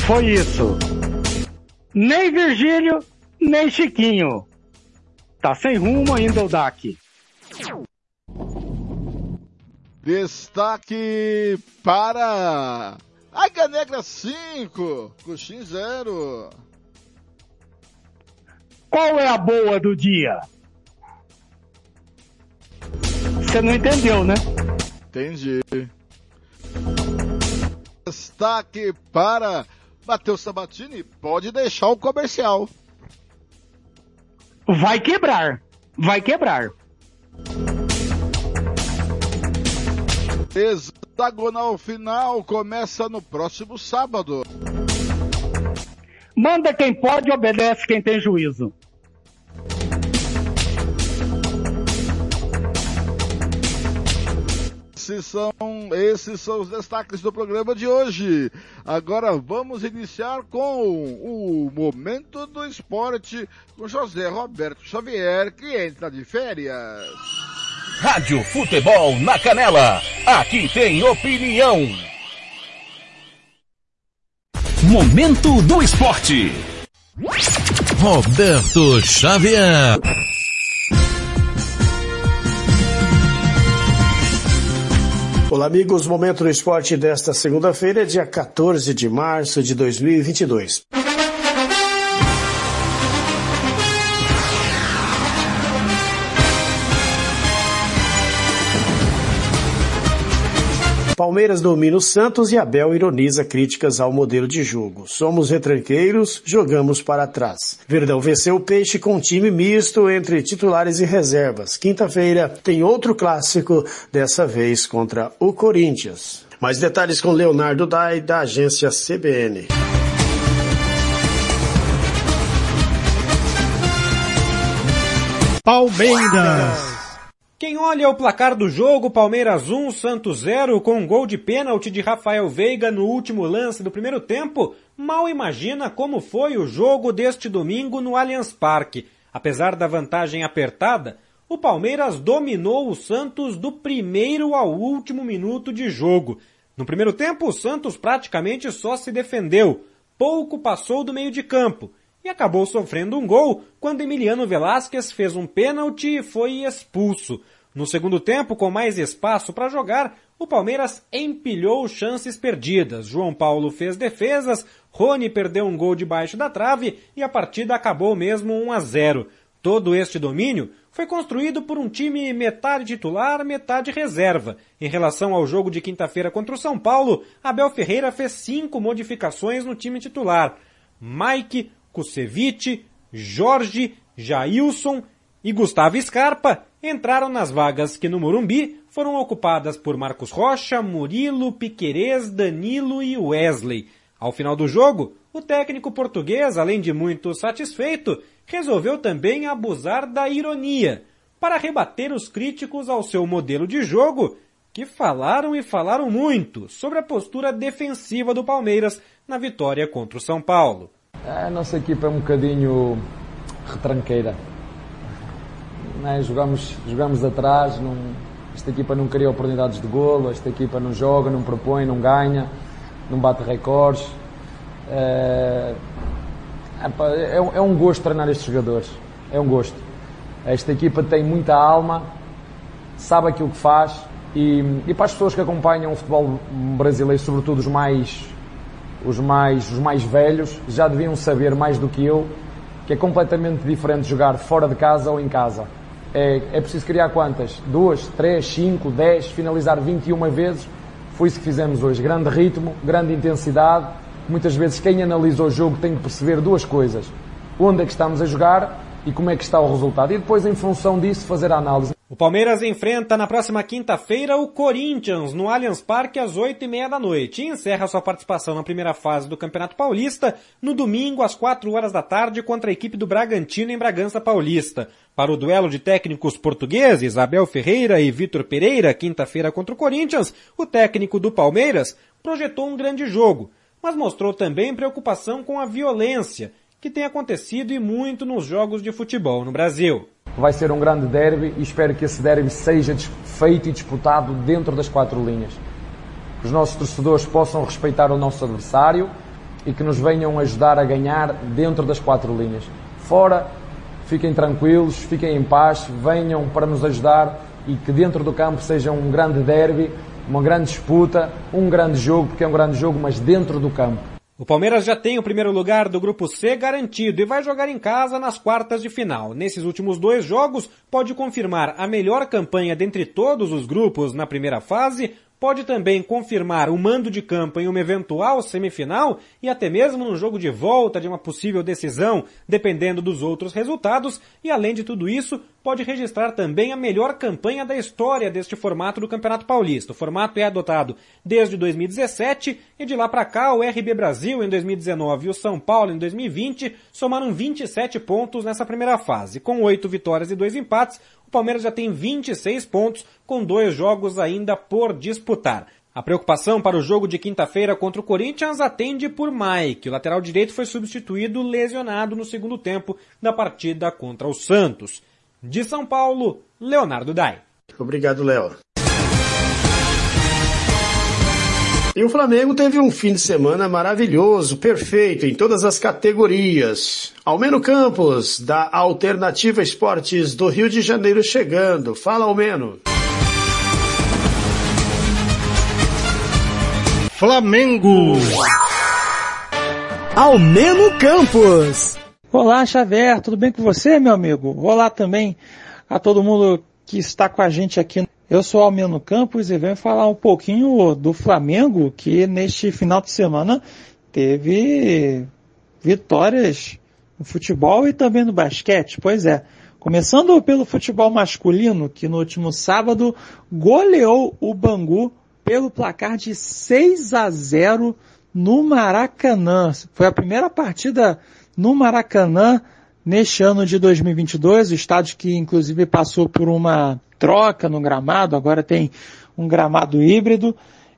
Foi isso. Nem Virgílio, nem Chiquinho. Tá sem rumo ainda o DAC. Destaque para Águia Negra 5, Coxim 0. Qual é a boa do dia? Você não entendeu, né? Entendi. Destaque para Matheus Sabatini, pode deixar o comercial. Vai quebrar. Vai quebrar. Hexagonal final começa no próximo sábado. Manda quem pode, obedece quem tem juízo. Esses são, esses são os destaques do programa de hoje. Agora vamos iniciar com o Momento do Esporte com José Roberto Xavier, que entra de férias. Rádio Futebol na Canela. Aqui tem opinião. Momento do Esporte. Roberto Xavier. Olá, amigos. Momento do esporte desta segunda-feira, dia 14 de março de 2022. Palmeiras domina o Santos e Abel ironiza críticas ao modelo de jogo. Somos retranqueiros, jogamos para trás. Verdão venceu o Peixe com um time misto entre titulares e reservas. Quinta-feira tem outro clássico, dessa vez contra o Corinthians. Mais detalhes com Leonardo Dai, da agência CBN. Palmeiras. Quem olha o placar do jogo, Palmeiras 1, Santos 0, com um gol de pênalti de Rafael Veiga no último lance do primeiro tempo, mal imagina como foi o jogo deste domingo no Allianz Parque. Apesar da vantagem apertada, o Palmeiras dominou o Santos do primeiro ao último minuto de jogo. No primeiro tempo, o Santos praticamente só se defendeu, pouco passou do meio de campo e acabou sofrendo um gol quando Emiliano Velasquez fez um pênalti e foi expulso. No segundo tempo, com mais espaço para jogar, o Palmeiras empilhou chances perdidas. João Paulo fez defesas, Rony perdeu um gol debaixo da trave e a partida acabou mesmo 1 a 0. Todo este domínio foi construído por um time metade titular, metade reserva. Em relação ao jogo de quinta-feira contra o São Paulo, Abel Ferreira fez cinco modificações no time titular. Mike, Kusevich, Jorge, Jailson e Gustavo Scarpa entraram nas vagas que no Morumbi foram ocupadas por Marcos Rocha, Murilo, Piquerez, Danilo e Wesley. Ao final do jogo, o técnico português, além de muito satisfeito, resolveu também abusar da ironia para rebater os críticos ao seu modelo de jogo, que falaram e falaram muito sobre a postura defensiva do Palmeiras na vitória contra o São Paulo. A nossa equipa é um bocadinho retranqueira. É? Jogamos, jogamos atrás, não, esta equipa não cria oportunidades de golo, esta equipa não joga, não propõe, não ganha, não bate recordes. É, é, é um gosto treinar estes jogadores, é um gosto. Esta equipa tem muita alma, sabe aquilo que faz e, e para as pessoas que acompanham o futebol brasileiro, sobretudo os mais os mais, os mais velhos já deviam saber mais do que eu que é completamente diferente jogar fora de casa ou em casa. É, é preciso criar quantas? Duas, três, cinco, dez, finalizar 21 vezes. Foi isso que fizemos hoje. Grande ritmo, grande intensidade. Muitas vezes quem analisa o jogo tem que perceber duas coisas. Onde é que estamos a jogar e como é que está o resultado. E depois, em função disso, fazer a análise. O Palmeiras enfrenta na próxima quinta-feira o Corinthians no Allianz Parque às oito e meia da noite e encerra sua participação na primeira fase do Campeonato Paulista no domingo às quatro horas da tarde contra a equipe do Bragantino em Bragança Paulista. Para o duelo de técnicos portugueses, Abel Ferreira e Vitor Pereira, quinta-feira contra o Corinthians, o técnico do Palmeiras projetou um grande jogo, mas mostrou também preocupação com a violência que tem acontecido e muito nos jogos de futebol no Brasil. Vai ser um grande derby e espero que esse derby seja feito e disputado dentro das quatro linhas. que os nossos torcedores possam respeitar o nosso adversário e que nos venham ajudar a ganhar dentro das quatro linhas. Fora, fiquem tranquilos, fiquem em paz, venham para nos ajudar e que dentro do campo seja um grande derby, uma grande disputa, um grande jogo, porque é um grande jogo, mas dentro do campo. O Palmeiras já tem o primeiro lugar do grupo C garantido e vai jogar em casa nas quartas de final. Nesses últimos dois jogos, pode confirmar a melhor campanha dentre todos os grupos na primeira fase pode também confirmar o mando de campo em uma eventual semifinal e até mesmo num jogo de volta de uma possível decisão, dependendo dos outros resultados, e além de tudo isso, pode registrar também a melhor campanha da história deste formato do Campeonato Paulista. O formato é adotado desde 2017 e de lá para cá o RB Brasil em 2019 e o São Paulo em 2020 somaram 27 pontos nessa primeira fase. Com oito vitórias e dois empates, o Palmeiras já tem 26 pontos, com dois jogos ainda por disputar. A preocupação para o jogo de quinta-feira contra o Corinthians atende por Mike. O lateral direito foi substituído lesionado no segundo tempo da partida contra o Santos. De São Paulo, Leonardo Dai. Obrigado, Léo. E o Flamengo teve um fim de semana maravilhoso, perfeito em todas as categorias. Almeno Campos, da Alternativa Esportes do Rio de Janeiro chegando. Fala, Almeno. Flamengo. Almeno Campos. Olá, Xavier, tudo bem com você, meu amigo? Olá também a todo mundo que está com a gente aqui eu sou Almeno Campos e venho falar um pouquinho do Flamengo, que neste final de semana teve vitórias no futebol e também no basquete. Pois é, começando pelo futebol masculino, que no último sábado goleou o Bangu pelo placar de 6 a 0 no Maracanã. Foi a primeira partida no Maracanã neste ano de 2022, o estádio que inclusive passou por uma troca no gramado, agora tem um gramado híbrido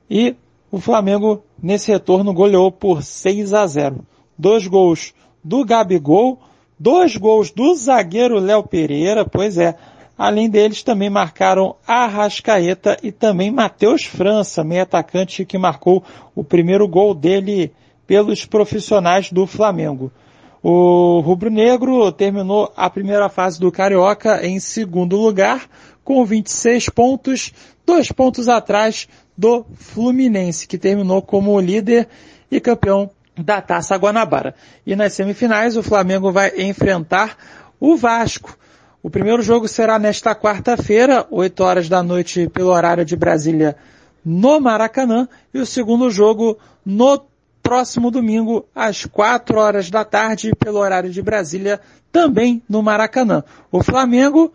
e o Flamengo nesse retorno goleou por 6 a 0. Dois gols do Gabigol, dois gols do zagueiro Léo Pereira, pois é, além deles também marcaram Arrascaeta e também Matheus França, meio atacante que marcou o primeiro gol dele pelos profissionais do Flamengo. O Rubro Negro terminou a primeira fase do Carioca em segundo lugar, com 26 pontos, dois pontos atrás do Fluminense, que terminou como líder e campeão da Taça Guanabara. E nas semifinais, o Flamengo vai enfrentar o Vasco. O primeiro jogo será nesta quarta-feira, 8 horas da noite, pelo horário de Brasília, no Maracanã, e o segundo jogo no próximo domingo, às 4 horas da tarde, pelo horário de Brasília, também no Maracanã. O Flamengo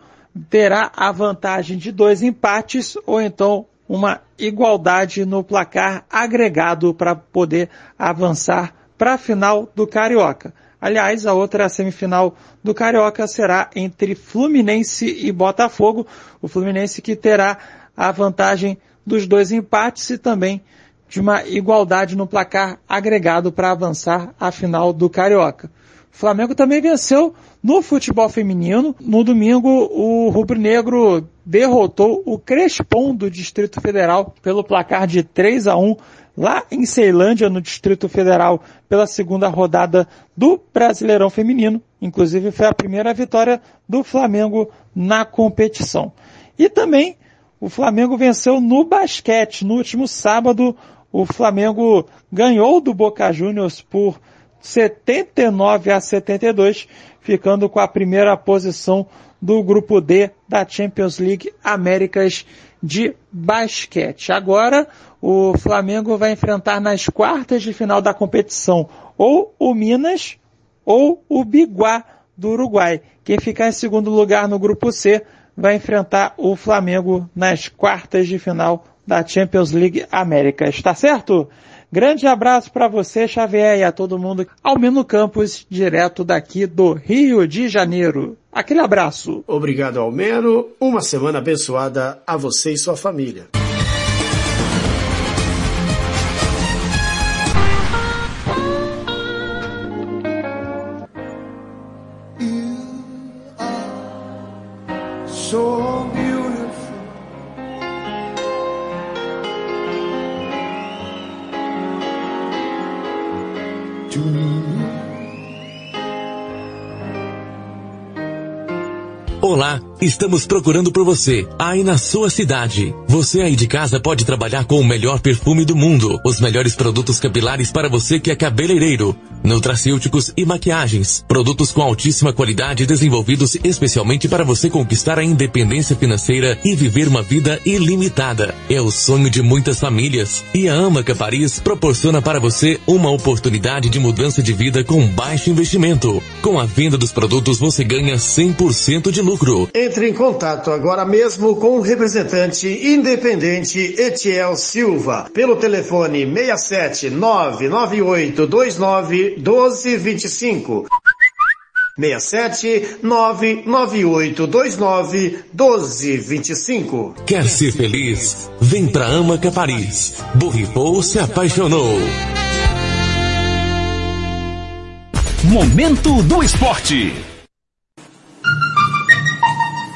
terá a vantagem de dois empates ou então uma igualdade no placar agregado para poder avançar para a final do Carioca. Aliás, a outra semifinal do Carioca será entre Fluminense e Botafogo. O Fluminense que terá a vantagem dos dois empates e também de uma igualdade no placar agregado para avançar à final do Carioca. O Flamengo também venceu no futebol feminino. No domingo, o Rubro Negro derrotou o Crespon do Distrito Federal pelo placar de 3 a 1 lá em Ceilândia, no Distrito Federal, pela segunda rodada do Brasileirão Feminino. Inclusive, foi a primeira vitória do Flamengo na competição. E também o Flamengo venceu no basquete. No último sábado, o Flamengo ganhou do Boca Juniors por 79 a 72, ficando com a primeira posição do grupo D da Champions League Américas de basquete. Agora, o Flamengo vai enfrentar nas quartas de final da competição ou o Minas ou o Biguá do Uruguai. Quem ficar em segundo lugar no grupo C vai enfrentar o Flamengo nas quartas de final da Champions League Américas. Está certo? Grande abraço para você, Xavier, e a todo mundo. Almeno Campos, direto daqui do Rio de Janeiro. Aquele abraço. Obrigado, Almeno. Uma semana abençoada a você e sua família. So Olá, estamos procurando por você, aí na sua cidade. Você aí de casa pode trabalhar com o melhor perfume do mundo, os melhores produtos capilares para você que é cabeleireiro, nutracêuticos e maquiagens, produtos com altíssima qualidade desenvolvidos especialmente para você conquistar a independência financeira e viver uma vida ilimitada. É o sonho de muitas famílias e a Amaca Paris proporciona para você uma oportunidade de mudança de vida com baixo investimento. Com a venda dos produtos você ganha 100% de lucro lucro. Entre em contato agora mesmo com o representante independente Etiel Silva pelo telefone 67 998 29 1225. 67 998 29 1225. Quer ser feliz? Vem pra Amaca Paris. Borripou se apaixonou. Momento do Esporte.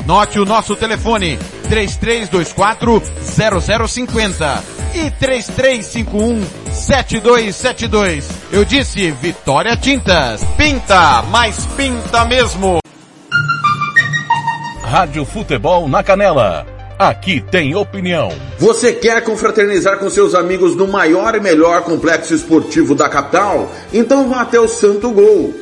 Anote o nosso telefone, 3324 0050 e 3351 7272. Eu disse Vitória Tintas. Pinta, mas pinta mesmo. Rádio Futebol na Canela. Aqui tem opinião. Você quer confraternizar com seus amigos no maior e melhor complexo esportivo da capital? Então vá até o Santo Gol.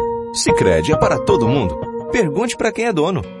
Sicredi é para todo mundo. Pergunte para quem é dono.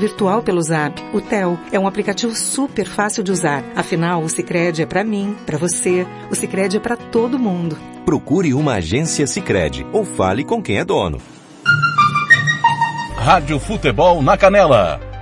virtual pelo Zap, o Tel. É um aplicativo super fácil de usar. Afinal, o Sicredi é para mim, para você. O Sicredi é para todo mundo. Procure uma agência Sicredi ou fale com quem é dono. Rádio Futebol na Canela.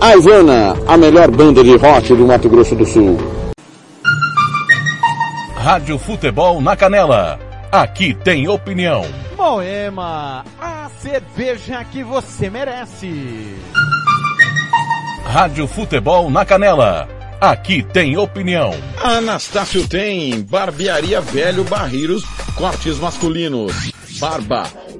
A Ivana, a melhor banda de rock do Mato Grosso do Sul. Rádio Futebol na Canela. Aqui tem opinião. Moema, a cerveja que você merece. Rádio Futebol na Canela. Aqui tem opinião. Anastácio tem barbearia velho barreiros, cortes masculinos, barba,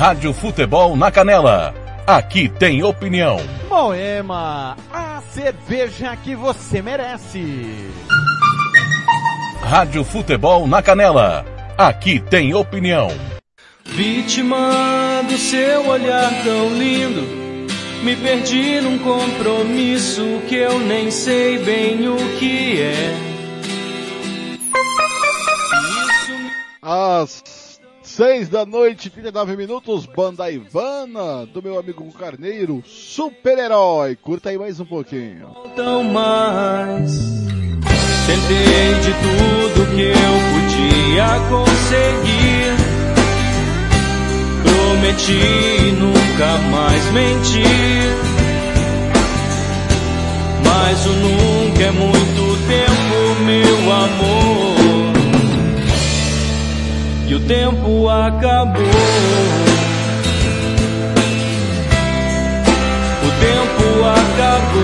Rádio Futebol na Canela. Aqui tem opinião. Moema, a cerveja que você merece. Rádio Futebol na Canela. Aqui tem opinião. Vítima do seu olhar tão lindo. Me perdi num compromisso que eu nem sei bem o que é. Às seis da noite, 39 minutos, Banda Ivana, do meu amigo Carneiro, super-herói. Curta aí mais um pouquinho. Tão mais. Tentei de tudo que eu podia conseguir. Prometi nunca mais mentir. Mas o nunca é muito tempo, meu amor. E o tempo acabou. O tempo acabou.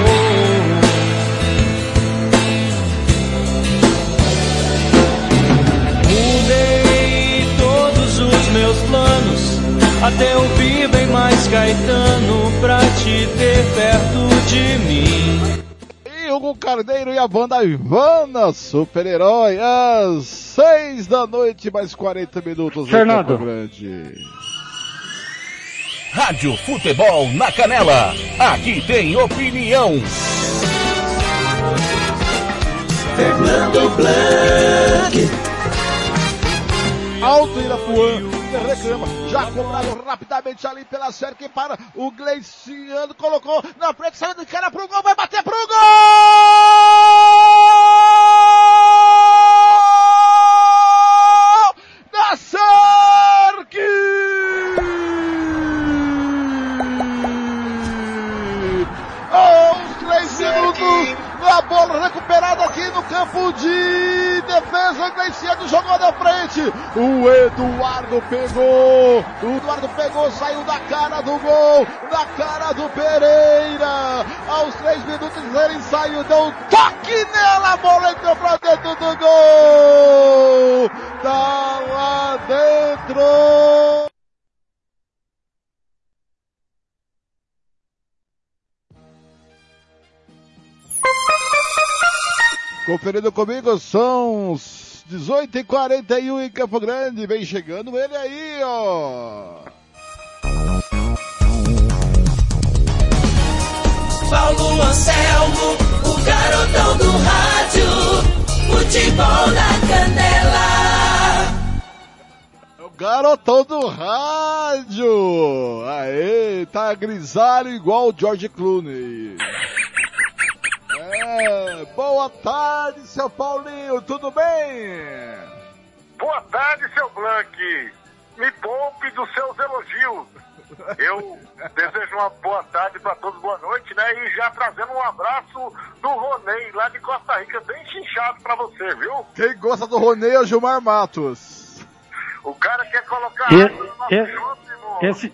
Mudei todos os meus planos. Até ouvir bem mais Caetano pra te ter perto de mim. Hugo Carneiro e a banda Ivana, super-herói, às seis da noite, mais 40 minutos. Fernando. Grande. Rádio Futebol na Canela. Aqui tem opinião. Fernando Blanc. Alto Irapuã, reclama, já cobrado rapidamente ali pela cerca para o Gleiciano, colocou na frente, saiu de cara pro gol, vai bater pro gol! Da! Aos três minutos, a bola recuperada aqui no campo de defesa, Gleiciano jogou na frente, o Eduardo pegou, o Eduardo pegou, saiu da cara do gol, da cara do Pereira, aos três minutos ele saiu, deu um toque nela, a bola entrou pra dentro do gol, tá lá dentro. Conferindo comigo, são 18h41 em Campo Grande. Vem chegando ele aí, ó. Paulo Anselmo, o garotão do rádio. Futebol na canela. É o garotão do rádio. Aê, tá grisalho igual o George Clooney. É, boa tarde, seu Paulinho, tudo bem? Boa tarde, seu Blank. Me poupe dos seus elogios. Eu desejo uma boa tarde para todos, boa noite, né? E já trazendo um abraço do Ronei, lá de Costa Rica, bem chinchado para você, viu? Quem gosta do Ronei é o Gilmar Matos. O cara quer colocar E- e-. Esse,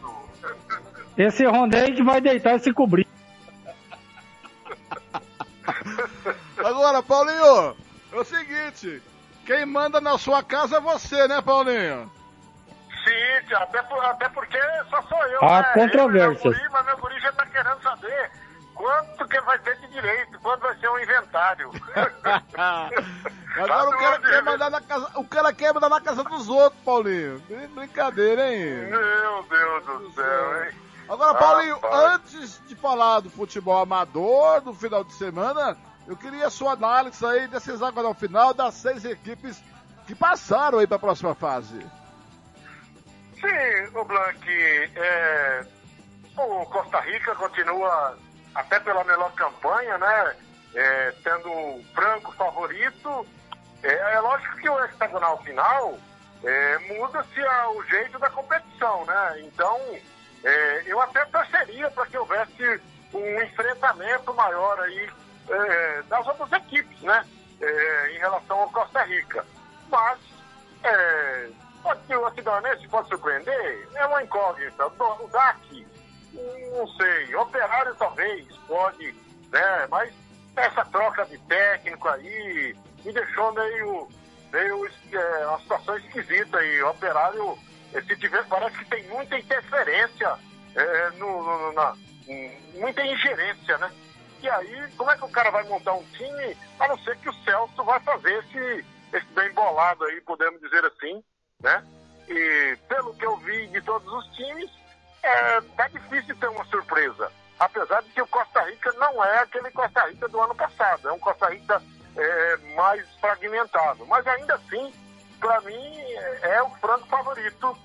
esse Ronei vai deitar e se cobrir. Agora, Paulinho, é o seguinte, quem manda na sua casa é você, né, Paulinho? Sim, tia, até, por- até porque só sou eu, Há né? controvérsias. Eu, meu guri, mas meu guri já tá querendo saber quanto que vai ter de direito, quanto vai ser um inventário. Agora o cara, quer mandar na casa, o cara quer mandar na casa dos outros, Paulinho. Brin- Brincadeira, hein? Meu Deus do céu, hein? Agora, Paulinho, Rapaz. antes de falar do futebol amador do final de semana, eu queria a sua análise aí desses agora ao final das seis equipes que passaram aí para a próxima fase. Sim, o Blanc, é, o Costa Rica continua, até pela melhor campanha, né? É, sendo o franco favorito. É, é lógico que o hexagonal final é, muda-se o jeito da competição, né? Então, é, eu até torceria para que houvesse um enfrentamento maior aí é, das outras equipes, né? É, em relação ao Costa Rica. Mas, é, pode ser o Acidanense pode surpreender, é uma incógnita. O DAC, não sei, Operário talvez, pode, né? Mas essa troca de técnico aí me deixou meio, meio é, uma situação esquisita aí. Operário, se tiver, parece que tem muita interferência, é, no, no- na, muita ingerência, né? E aí, como é que o cara vai montar um time, a não ser que o Celso vai fazer esse, esse bem bolado aí, podemos dizer assim, né? E pelo que eu vi de todos os times, é, tá difícil ter uma surpresa. Apesar de que o Costa Rica não é aquele Costa Rica do ano passado, é um Costa Rica é, mais fragmentado. Mas ainda assim, para mim, é o franco favorito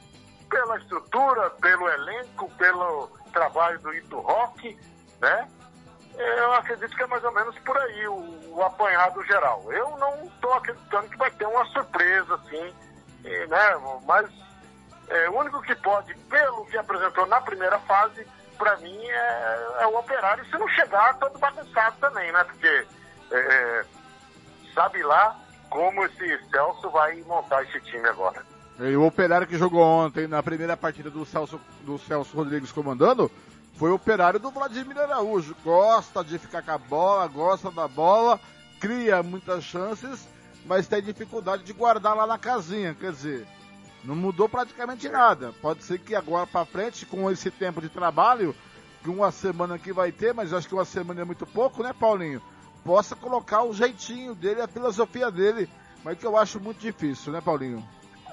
pela estrutura, pelo elenco, pelo trabalho do Ito Rock, né? Eu acredito que é mais ou menos por aí o, o apanhado geral. Eu não estou acreditando que vai ter uma surpresa, assim, né? Mas é, o único que pode, pelo que apresentou na primeira fase, para mim é, é o operário. Se não chegar, todo bagunçado também, né? Porque é, sabe lá como esse Celso vai montar esse time agora. E o operário que jogou ontem na primeira partida do Celso, do Celso Rodrigues comandando foi o operário do Vladimir Araújo. Gosta de ficar com a bola, gosta da bola, cria muitas chances, mas tem dificuldade de guardar lá na casinha. Quer dizer, não mudou praticamente nada. Pode ser que agora para frente, com esse tempo de trabalho, que uma semana que vai ter, mas acho que uma semana é muito pouco, né, Paulinho? Possa colocar o jeitinho dele, a filosofia dele, mas que eu acho muito difícil, né, Paulinho?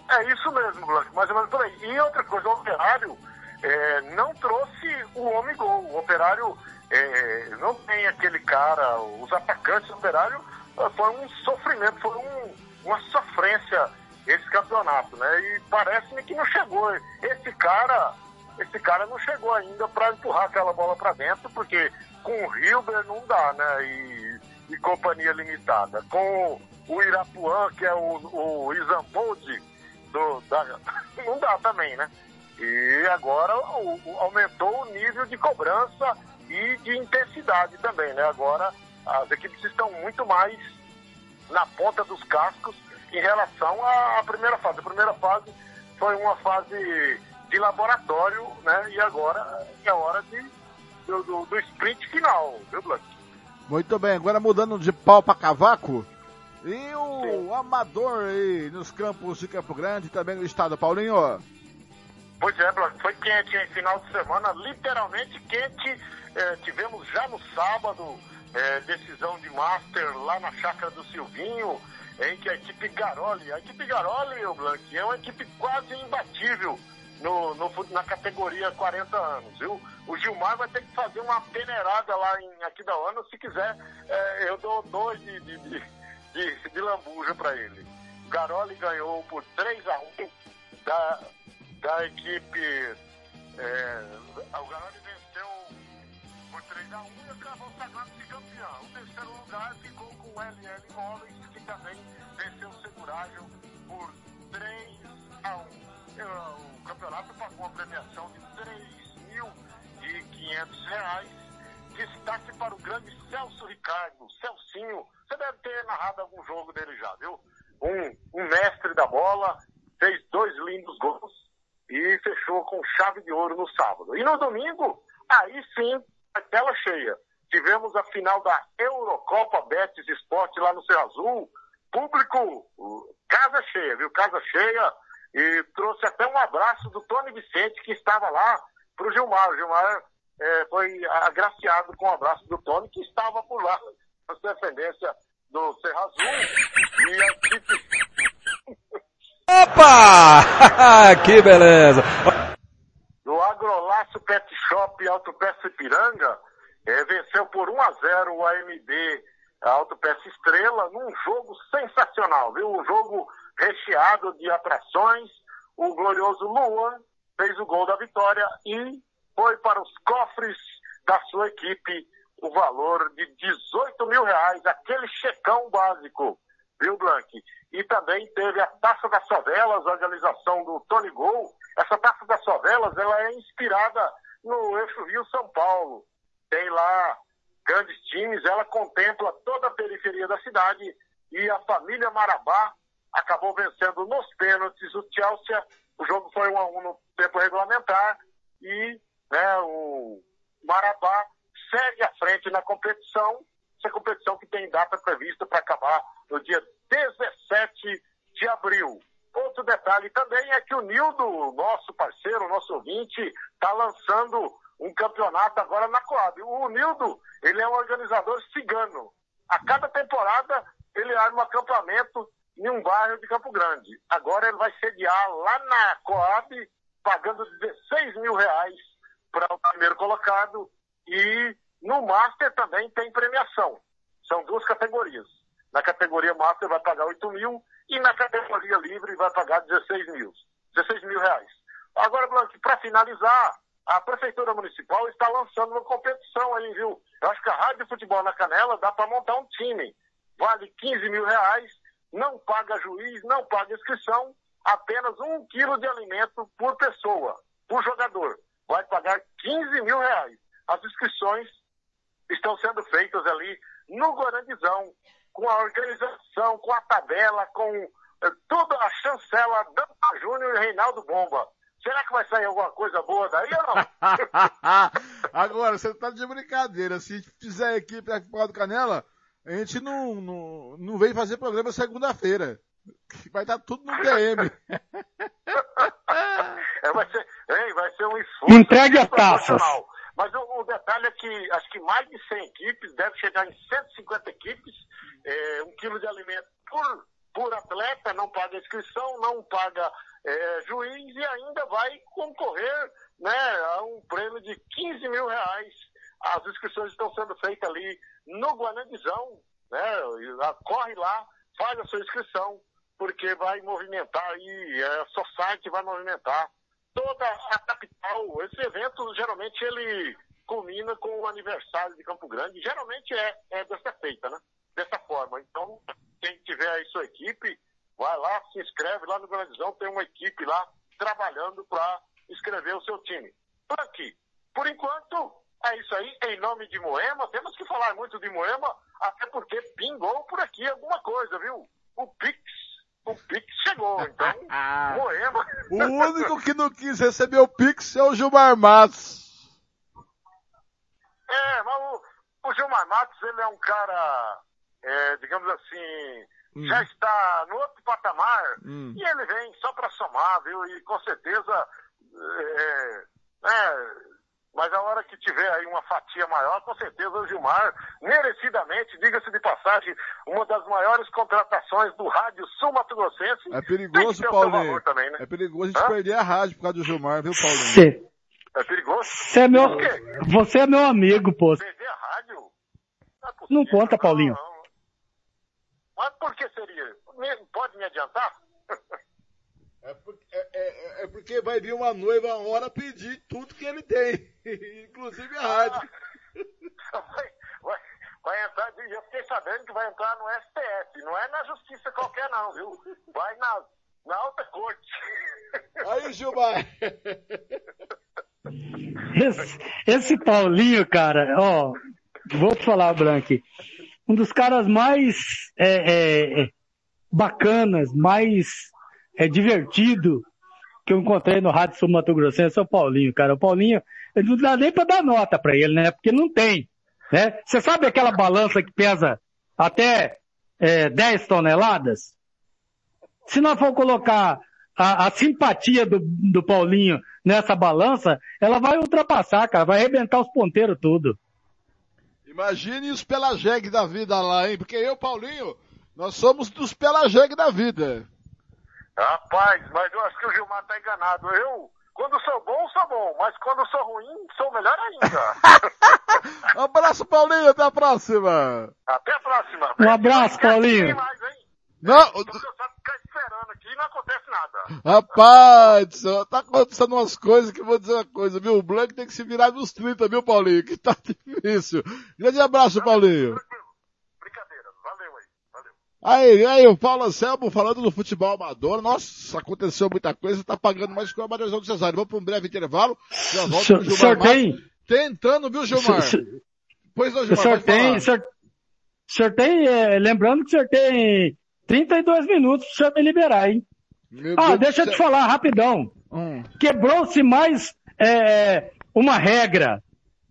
É isso mesmo, Blanco, mais ou menos por aí. E outra coisa, o operário é, não trouxe o homem gol. O operário é, não tem aquele cara, os atacantes do operário ah, foi um sofrimento, foi um- uma sofrência esse campeonato, né? E parece-me que não chegou. Esse cara, esse cara não chegou ainda para empurrar aquela bola para dentro, porque com o Hilber não dá, né? E, e companhia limitada. Com o Irapuã, que é o, o Isamboldi, do, da, não dá também, né? E agora o- o- aumentou o nível de cobrança e de intensidade também, né? Agora as equipes estão muito mais na ponta dos cascos em relação à, à primeira fase. A primeira fase foi uma fase de laboratório, né? E agora é hora de, do, do, do sprint final, viu, Blanc? Muito bem, agora mudando de pau para cavaco. E o amador aí nos campos de Campo Grande, também no estado, Paulinho. Pois é, foi quente, hein? Final de semana, literalmente quente. É, tivemos já no sábado é, decisão de Master lá na chácara do Silvinho, em que a equipe Garoli, a equipe Garoli, o Blanc, é uma equipe quase imbatível no, no na categoria 40 anos, viu? O Gilmar vai ter que fazer uma peneirada lá em Aquidauana, se quiser, é, eu dou dois de, de, de, de, de lambuja para ele. Garoli ganhou por 3 a 1 da, da equipe. É, o Garoli venceu por 3 a 1 e acabou sagrado-se campeão. O terceiro lugar ficou com o LL Imóveis, que também venceu o Segurágio por 3 3.500 reais. Destaque para o grande Celso Ricardo. Celcinho, você deve ter narrado algum jogo dele já, viu? Um, um mestre da bola, fez dois lindos gols e fechou com chave de ouro no sábado. E no domingo, aí sim, a tela cheia. Tivemos a final da Eurocopa Betis Esporte lá no Céu Azul. Público, casa cheia, viu? Casa cheia. E trouxe até um abraço do Tony Vicente, que estava lá, pro Gilmar. O Gilmar é, foi agraciado com o abraço do Tony, que estava por lá, na defendência do Serra Azul, e a equipe Opa! que beleza! do Agrolaço Pet Shop Autopeça Ipiranga, eh, venceu por 1 a 0 o AMB a Autopeça Estrela num jogo sensacional, viu? Um jogo recheado de atrações. O glorioso Luan fez o gol da vitória e foi para os cofres da sua equipe o valor de 18 mil reais, aquele checão básico, viu, Blank? E também teve a Taça das Favelas, a organização do Tony Gol. Essa Taça das Favelas, ela é inspirada no eixo Rio-São Paulo. Tem lá grandes times, ela contempla toda a periferia da cidade e a família Marabá acabou vencendo nos pênaltis o Chelsea. O jogo foi 1 a 1 no tempo regulamentar e né, o Marabá segue à frente na competição. Essa competição que tem data prevista para acabar no dia 17 de abril. Outro detalhe também é que o Nildo, nosso parceiro, nosso ouvinte, está lançando um campeonato agora na Coab. O Nildo, ele é um organizador cigano. A cada temporada ele arma um acampamento em um bairro de Campo Grande. Agora ele vai sediar lá na Coab, pagando 16 mil reais para o primeiro colocado. E no Master também tem premiação. São duas categorias. Na categoria Master vai pagar 8 mil e na categoria Livre vai pagar 16 mil. 16 mil reais. Agora, para finalizar, a Prefeitura Municipal está lançando uma competição aí, viu? Eu acho que a Rádio Futebol na Canela dá para montar um time. Vale 15 mil reais, não paga juiz, não paga inscrição, apenas um quilo de alimento por pessoa, por jogador. Vai pagar 15 mil reais. As inscrições estão sendo feitas ali no Guarandizão, com a organização, com a tabela, com eh, toda a chancela Danta Júnior e Reinaldo Bomba. Será que vai sair alguma coisa boa daí ou não? Agora, você tá de brincadeira. Se fizer aqui do Canela, a gente não, não, não vem fazer programa segunda-feira. Vai estar tudo no DM. É, vai, ser, hein, vai ser um esforço. Entregue taças. proporcional. Mas o, o detalhe é que acho que mais de 100 equipes, deve chegar em 150 equipes, é, um quilo de alimento por, por atleta, não paga inscrição, não paga é, juiz e ainda vai concorrer né, a um prêmio de 15 mil reais. As inscrições estão sendo feitas ali no Guanandizão, né? Corre lá, faz a sua inscrição, porque vai movimentar aí, é, a Society vai movimentar toda a capital. Esse evento, geralmente, ele culmina com o aniversário de Campo Grande. Geralmente é, é dessa feita, né? Dessa forma. Então, quem tiver aí sua equipe, vai lá, se inscreve lá no Grandizão, tem uma equipe lá trabalhando para escrever o seu time. Por aqui. Por enquanto, é isso aí. Em nome de Moema, temos que falar muito de Moema, até porque pingou por aqui alguma coisa, viu? O Pix. O Pix chegou, então, Moema. O único que não quis receber o Pix é o Gilmar Matos. É, mas o, o Gilmar Matos, ele é um cara, é, digamos assim, Hum. já está no outro patamar Hum. e ele vem só para somar, viu? E com certeza, é, é, mas a hora que tiver aí uma fatia maior, com certeza o Gilmar, merecidamente, diga-se de passagem, uma das maiores contratações do rádio sul-mato-grossense. É tem que perigoso, ter o seu Paulinho. valor também, né? É perigoso a gente Hã? perder a rádio por causa do Gilmar, viu, Paulinho? Você, É perigoso? você é meu, você é meu amigo, pô. Perder a rádio? Não conta, Paulinho. Mas por que seria? Pode me adiantar? É porque, é, é- é porque vai vir uma noiva uma hora pedir tudo que ele tem, inclusive a rádio. vai, vai, vai entrar, eu fiquei sabendo que vai entrar no STF, não é na justiça qualquer não, viu? Vai na, na alta corte. Aí, Gilmar. Esse, esse Paulinho, cara, ó, vou te falar, Blanque, um dos caras mais é, é, é, bacanas, mais é, divertido que eu encontrei no Rádio Sul Mato Grossense é o Paulinho, cara. O Paulinho, ele não dá nem pra dar nota pra ele, né? Porque não tem, né? Você sabe aquela balança que pesa até é, 10 toneladas? Se nós for colocar a, a simpatia do, do Paulinho nessa balança, ela vai ultrapassar, cara, vai arrebentar os ponteiros tudo. Imagine os Pelageg da vida lá, hein? Porque eu, Paulinho, nós somos dos Pelageg da vida. Rapaz, mas eu acho que o Gilmar tá enganado. Eu, quando sou bom, sou bom, mas quando sou ruim, sou melhor ainda. um abraço, Paulinho, até a próxima. Até a próxima. Um abraço, Paulinho. Não, esperando aqui e não acontece nada. rapaz, tá acontecendo umas coisas que eu vou dizer uma coisa, viu? O Blank tem que se virar nos 30, viu, Paulinho? Que tá difícil. Grande abraço, Paulinho. Aí, aí, o Paulo Anselmo falando do futebol amador. Nossa, aconteceu muita coisa, tá pagando mais que o Amadeusão do Cesário. Vamos para um breve intervalo. Já volto com o Gilmar senhor tem- Matos. Tentando, viu, Gilmar? Se- Pois não, O Gilmar, senhor pode falar. tem, o senhor, o senhor tem, é, lembrando que o senhor tem 32 minutos para o senhor me liberar, hein? Meu Ah, Deus deixa eu te falar rapidão. Hum. Quebrou-se mais é, uma regra.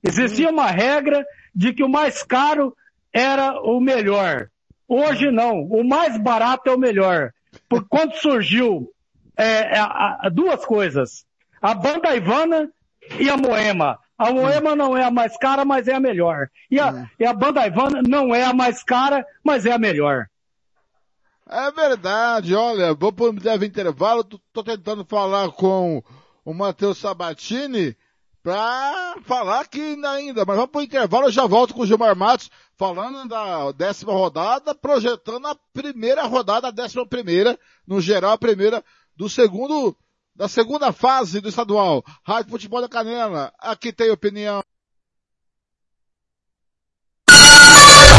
Existia uma regra de que o mais caro era o melhor. Hoje não. O mais barato é o melhor. Por quando surgiu é, a- a- duas coisas. A banda Ivana e a Moema. A Moema não é a mais cara, mas é a melhor. E a, e a banda Ivana não é a mais cara, mas é a melhor. É verdade, olha, vou por um breve intervalo, tô, tô tentando falar com o Matheus Sabatini pra falar aqui ainda, mas vamos pro intervalo, eu já volto com o Gilmar Matos, falando da décima rodada, projetando a primeira rodada, a décima primeira, no geral a primeira do segundo, da segunda fase do estadual. Rádio Futebol da Canela, aqui tem opinião.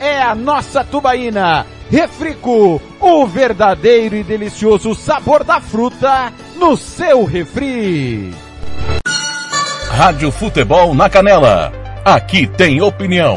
é a nossa Tubaína. Refrico, o verdadeiro e delicioso sabor da fruta no seu refri. Rádio Futebol na Canela. Aqui tem opinião.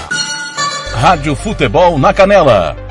Rádio Futebol na Canela.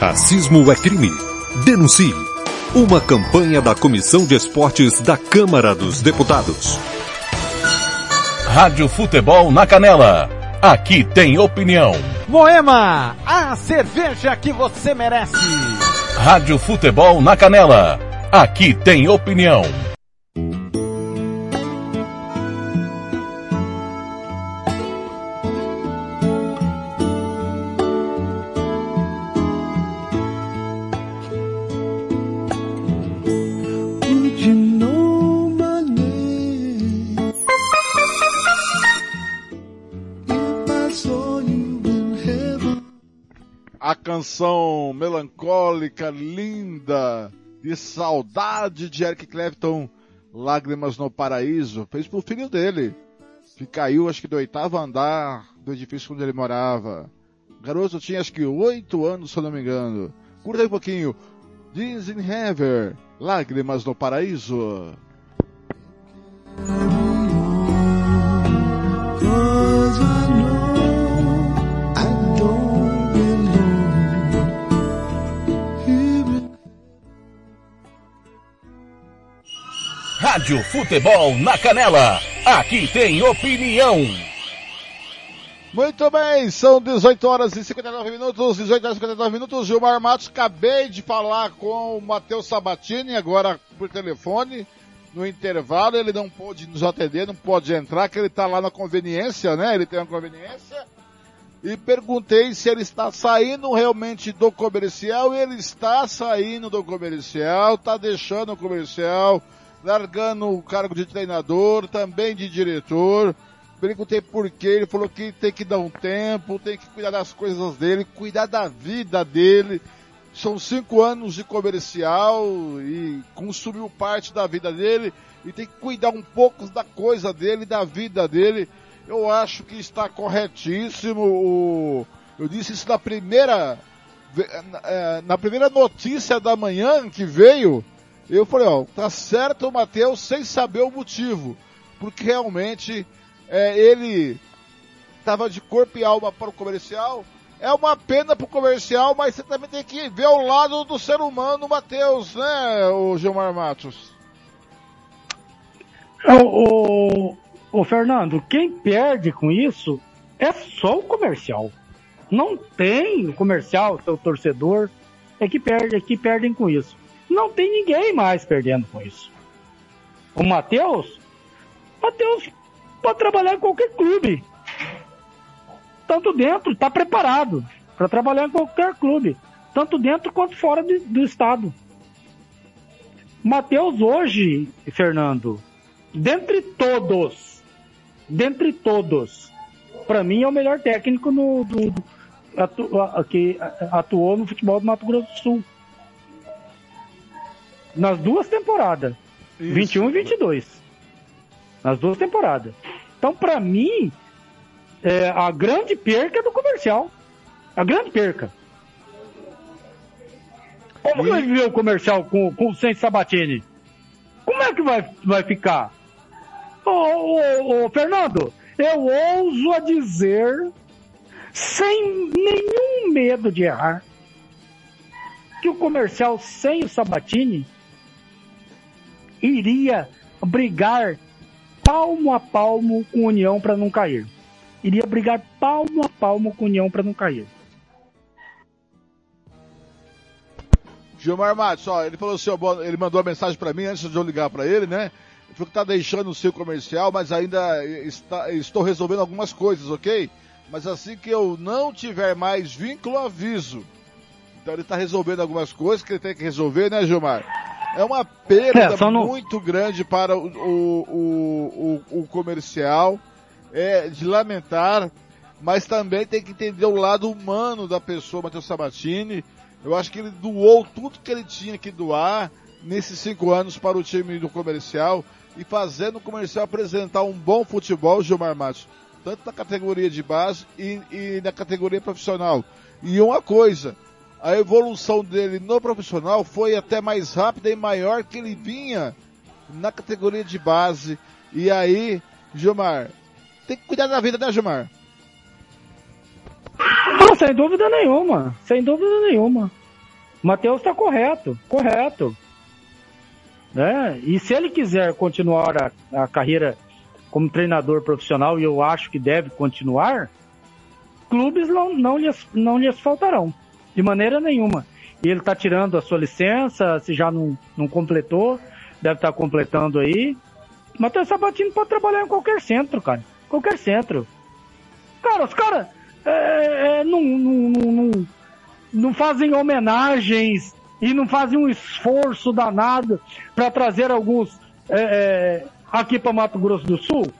Racismo é crime. Denuncie. Uma campanha da Comissão de Esportes da Câmara dos Deputados. Rádio Futebol na Canela. Aqui tem opinião. Moema, a cerveja que você merece. Rádio Futebol na Canela. Aqui tem opinião. Canção melancólica, linda, de saudade de Eric Clapton, Lágrimas no Paraíso, fez pro filho dele, que caiu acho que do oitavo andar do edifício onde ele morava. O garoto tinha acho que oito anos, se eu não me engano. Curta aí um pouquinho. Jeans in Heaven, Lágrimas no Paraíso. Rádio Futebol na Canela. Aqui tem opinião. Muito bem, são 18 horas e 59 minutos, 18 horas e 59 minutos. Gilmar Matos, acabei de falar com o Matheus Sabatini, agora por telefone, no intervalo. Ele não pôde nos atender, não pode entrar, que ele está lá na conveniência, né? Ele tem uma conveniência. E perguntei se ele está saindo realmente do comercial. Ele está saindo do comercial, está deixando o comercial, largando o cargo de treinador, também de diretor. Perguntei por quê, ele falou que tem que dar um tempo, tem que cuidar das coisas dele, cuidar da vida dele. São cinco anos de comercial e consumiu parte da vida dele e tem que cuidar um pouco da coisa dele, da vida dele. Eu acho que está corretíssimo. Eu disse isso na primeira, eh, na primeira notícia da manhã que veio. Eu falei, ó, tá certo o Matheus sem saber o motivo. Porque realmente é, ele estava de corpo e alma para o comercial. É uma pena para o comercial, mas você também tem que ver o lado do ser humano, Matheus, né, o Gilmar Matos? O, o, o Fernando, quem perde com isso é só o comercial. Não tem o comercial, seu torcedor, é que, perde, é que perdem com isso. Não tem ninguém mais perdendo com isso. O Matheus, Matheus pode trabalhar em qualquer clube. Tanto dentro, está preparado para trabalhar em qualquer clube. Tanto dentro quanto fora de, do estado. Matheus hoje, Fernando, dentre todos, dentre todos, para mim é o melhor técnico no, do, atu, que atuou no futebol do Mato Grosso do Sul. Nas duas temporadas. Isso. 21 e 22. Nas duas temporadas. Então, para mim, é, a grande perca é do comercial. A grande perca. Como e... vai viver o comercial com, com, sem Sabatini? Como é que vai, vai ficar? Ô, ô, ô, Fernando, eu ouso a dizer, sem nenhum medo de errar, que o comercial sem o Sabatini iria brigar palmo a palmo com União para não cair. Iria brigar palmo a palmo com União para não cair. Gilmar Matos, ó, ele falou assim, ó, ele mandou uma mensagem para mim antes de eu ligar para ele, né? Ele falou que tá deixando o seu comercial, mas ainda está, estou resolvendo algumas coisas, ok? Mas assim que eu não tiver mais vínculo, aviso. Então ele está resolvendo algumas coisas que ele tem que resolver, né, Gilmar? É uma perda é, no... muito grande para o, o, o, o comercial, é de lamentar, mas também tem que entender o lado humano da pessoa, Matheus Sabatini. Eu acho que ele doou tudo que ele tinha que doar nesses cinco anos para o time do comercial e fazendo o comercial apresentar um bom futebol, Gilmar Matos, tanto na categoria de base e, e na categoria profissional. E uma coisa, a evolução dele no profissional foi até mais rápida e maior que ele vinha na categoria de base. E aí, Gilmar, tem que cuidar da vida, né, Gilmar? Não, sem dúvida nenhuma. Sem dúvida nenhuma. Matheus está correto, correto. Né? E se ele quiser continuar a, a carreira como treinador profissional, e eu acho que deve continuar, clubes não, não, lhes, não lhes faltarão, de maneira nenhuma. E ele está tirando a sua licença, se já não, não completou, deve estar tá completando aí. Matheus Sabatini pode trabalhar em qualquer centro, cara. Qualquer centro. Cara, os caras é, é, não, não, não, não fazem homenagens e não fazem um esforço danado para trazer alguns é, é aqui para Mato Grosso do Sul.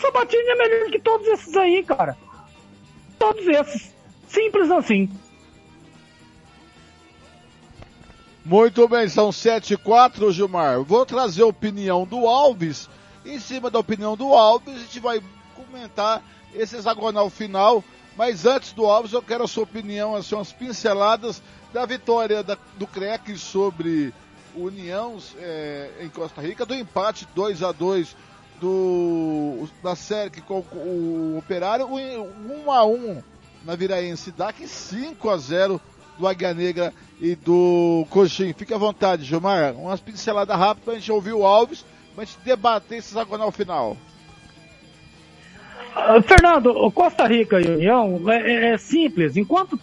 Sabatini é melhor que todos esses aí, cara. Todos esses. Simples assim. Muito bem, são 7 e 4, Gilmar. Vou trazer a opinião do Alves. Em cima da opinião do Alves, a gente vai comentar esse hexagonal final. Mas antes do Alves, eu quero a sua opinião, assim, umas pinceladas da vitória da, do CREC sobre União é, em Costa Rica, do empate 2 a 2 do da série com o, Operário, 1 a 1 na Viraense DAC, 5 a 0 do Águia Negra e do Coxim. Fique à vontade, Gilmar. Umas pinceladas rápidas pra gente ouvir o Alves, pra gente debater esse hexagonal final. Uh, Fernando, Costa Rica e União é, é, é simples. Enquanto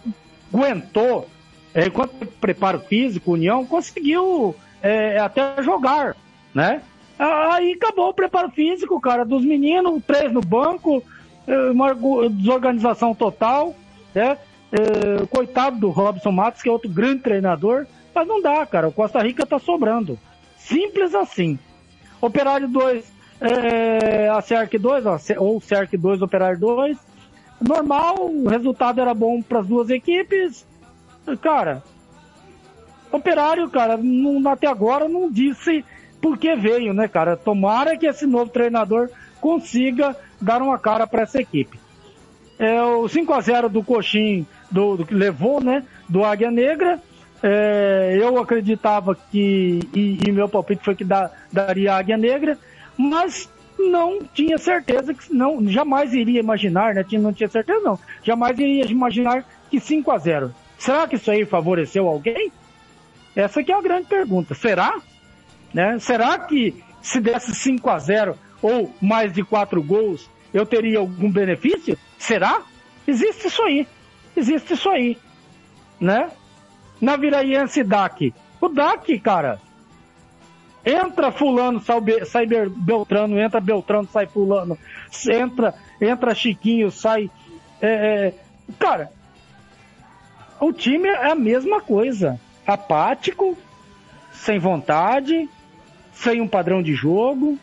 aguentou, é, enquanto preparo físico, União conseguiu é, até jogar, né? Aí acabou o preparo físico, cara, dos meninos, três no banco, é, uma desorganização total, né? É, coitado do Robson Matos, que é outro grande treinador, mas não dá, cara. O Costa Rica tá sobrando. Simples assim. Operário 2, é, a CERC 2, ou CERC 2, Operário 2. Normal, o resultado era bom para as duas equipes. Cara, Operário, cara, não, até agora não disse por que veio, né, cara? Tomara que esse novo treinador consiga dar uma cara para essa equipe. É, o 5 a 0 do Coxim, do, do que levou, né, do Águia Negra, é, eu acreditava que, e, e, meu palpite foi que daria Águia Negra, mas não tinha certeza que não, jamais iria imaginar, né? Não tinha certeza não. Jamais iria imaginar que 5 a 0. Será que isso aí favoreceu alguém? Essa que é a grande pergunta. Será? Né? Será que se desse 5 a 0 ou mais de 4 gols, eu teria algum benefício? Será? Existe isso aí. Existe isso aí. Né? Na Viraiense DAC. O DAC, cara, entra fulano, sai Beltrano, entra Beltrano, sai fulano, entra, entra Chiquinho, sai... É, é, cara, o time é a mesma coisa apático, sem vontade, sem um padrão de jogo,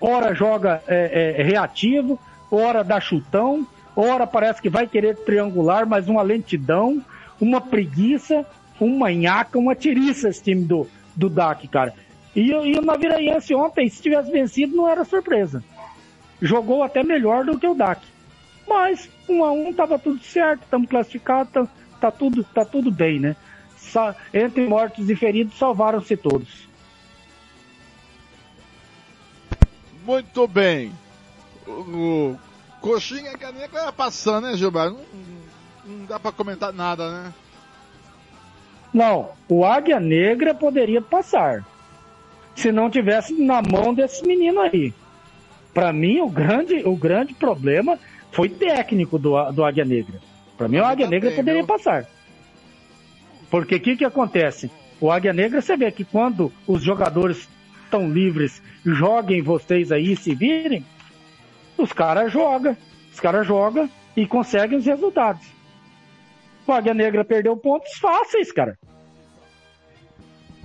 ora joga é, é, reativo, ora dá chutão, ora parece que vai querer triangular, mas uma lentidão, uma preguiça, uma nhaca, uma tiriça esse time do, do DAC, cara. E, e o Naviraense ontem, se tivesse vencido, não era surpresa. Jogou até melhor do que o DAC. Mas, um a um, tava tudo certo, estamos classificados, tá, tá, tudo, tá tudo bem, né? entre mortos e feridos, salvaram-se todos. Muito bem. O, Coxinha Caneca ia passando, né, Gilberto? Não, não dá para comentar nada, né? Não, o Águia Negra poderia passar. Se não tivesse na mão desse menino aí. Para mim, o grande, o grande problema foi técnico do, do Águia Negra. Para mim, o Águia Negra poderia passar. Porque o que, que acontece? O Águia Negra, você vê que quando os jogadores estão livres, joguem vocês aí, se virem, os caras jogam. Os caras jogam e conseguem os resultados. O Águia Negra perdeu pontos fáceis, cara.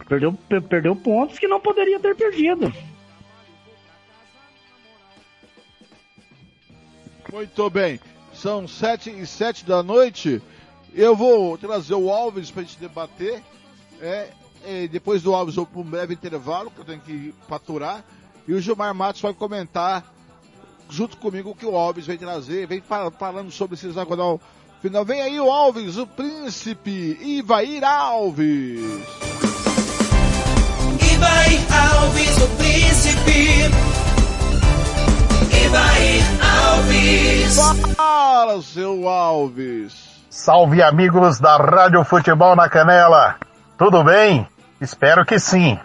Perdeu, perdeu pontos que não poderia ter perdido. Muito bem. São sete e sete da noite. Eu vou trazer o Alves pra gente debater. É, é, depois do Alves eu vou para um breve intervalo, que eu tenho que faturar. E o Gilmar Matos vai comentar junto comigo que o Alves vem trazer, vem falando sobre esse hexagonal final. Vem aí o Alves, o príncipe, Ivair Alves. Ivair Alves, o príncipe. Ivair Alves. Fala, seu Alves. Salve amigos da Rádio Futebol na Canela. Tudo bem? Espero que sim.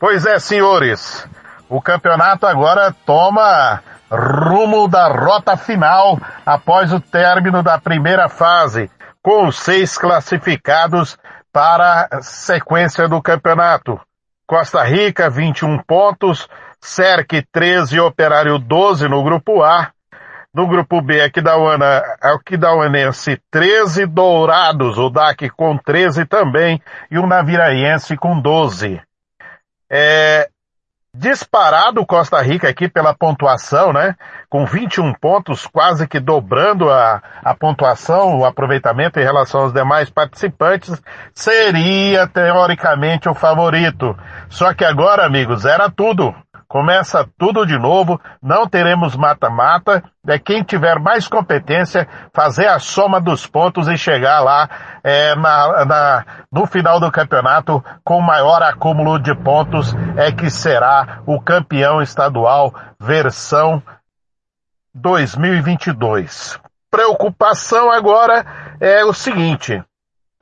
Pois é, senhores. O campeonato agora toma rumo da rota final após o término da primeira fase, com seis classificados para a sequência do campeonato. Costa Rica, 21 pontos, Cerque 13 e Operário 12 no grupo A. No grupo B, Aquidauana, Aquidauanense 13, Dourados, o DAC com 13 também, e o Naviraense com 12. É, disparado Costa Rica aqui pela pontuação, né? Com 21 pontos, quase que dobrando a, a pontuação, o aproveitamento em relação aos demais participantes, seria teoricamente o favorito. Só que agora, amigos, era tudo. Começa tudo de novo, não teremos mata-mata, é quem tiver mais competência fazer a soma dos pontos e chegar lá é, na, na, no final do campeonato com maior acúmulo de pontos é que será o campeão estadual versão 2022. Preocupação agora é o seguinte,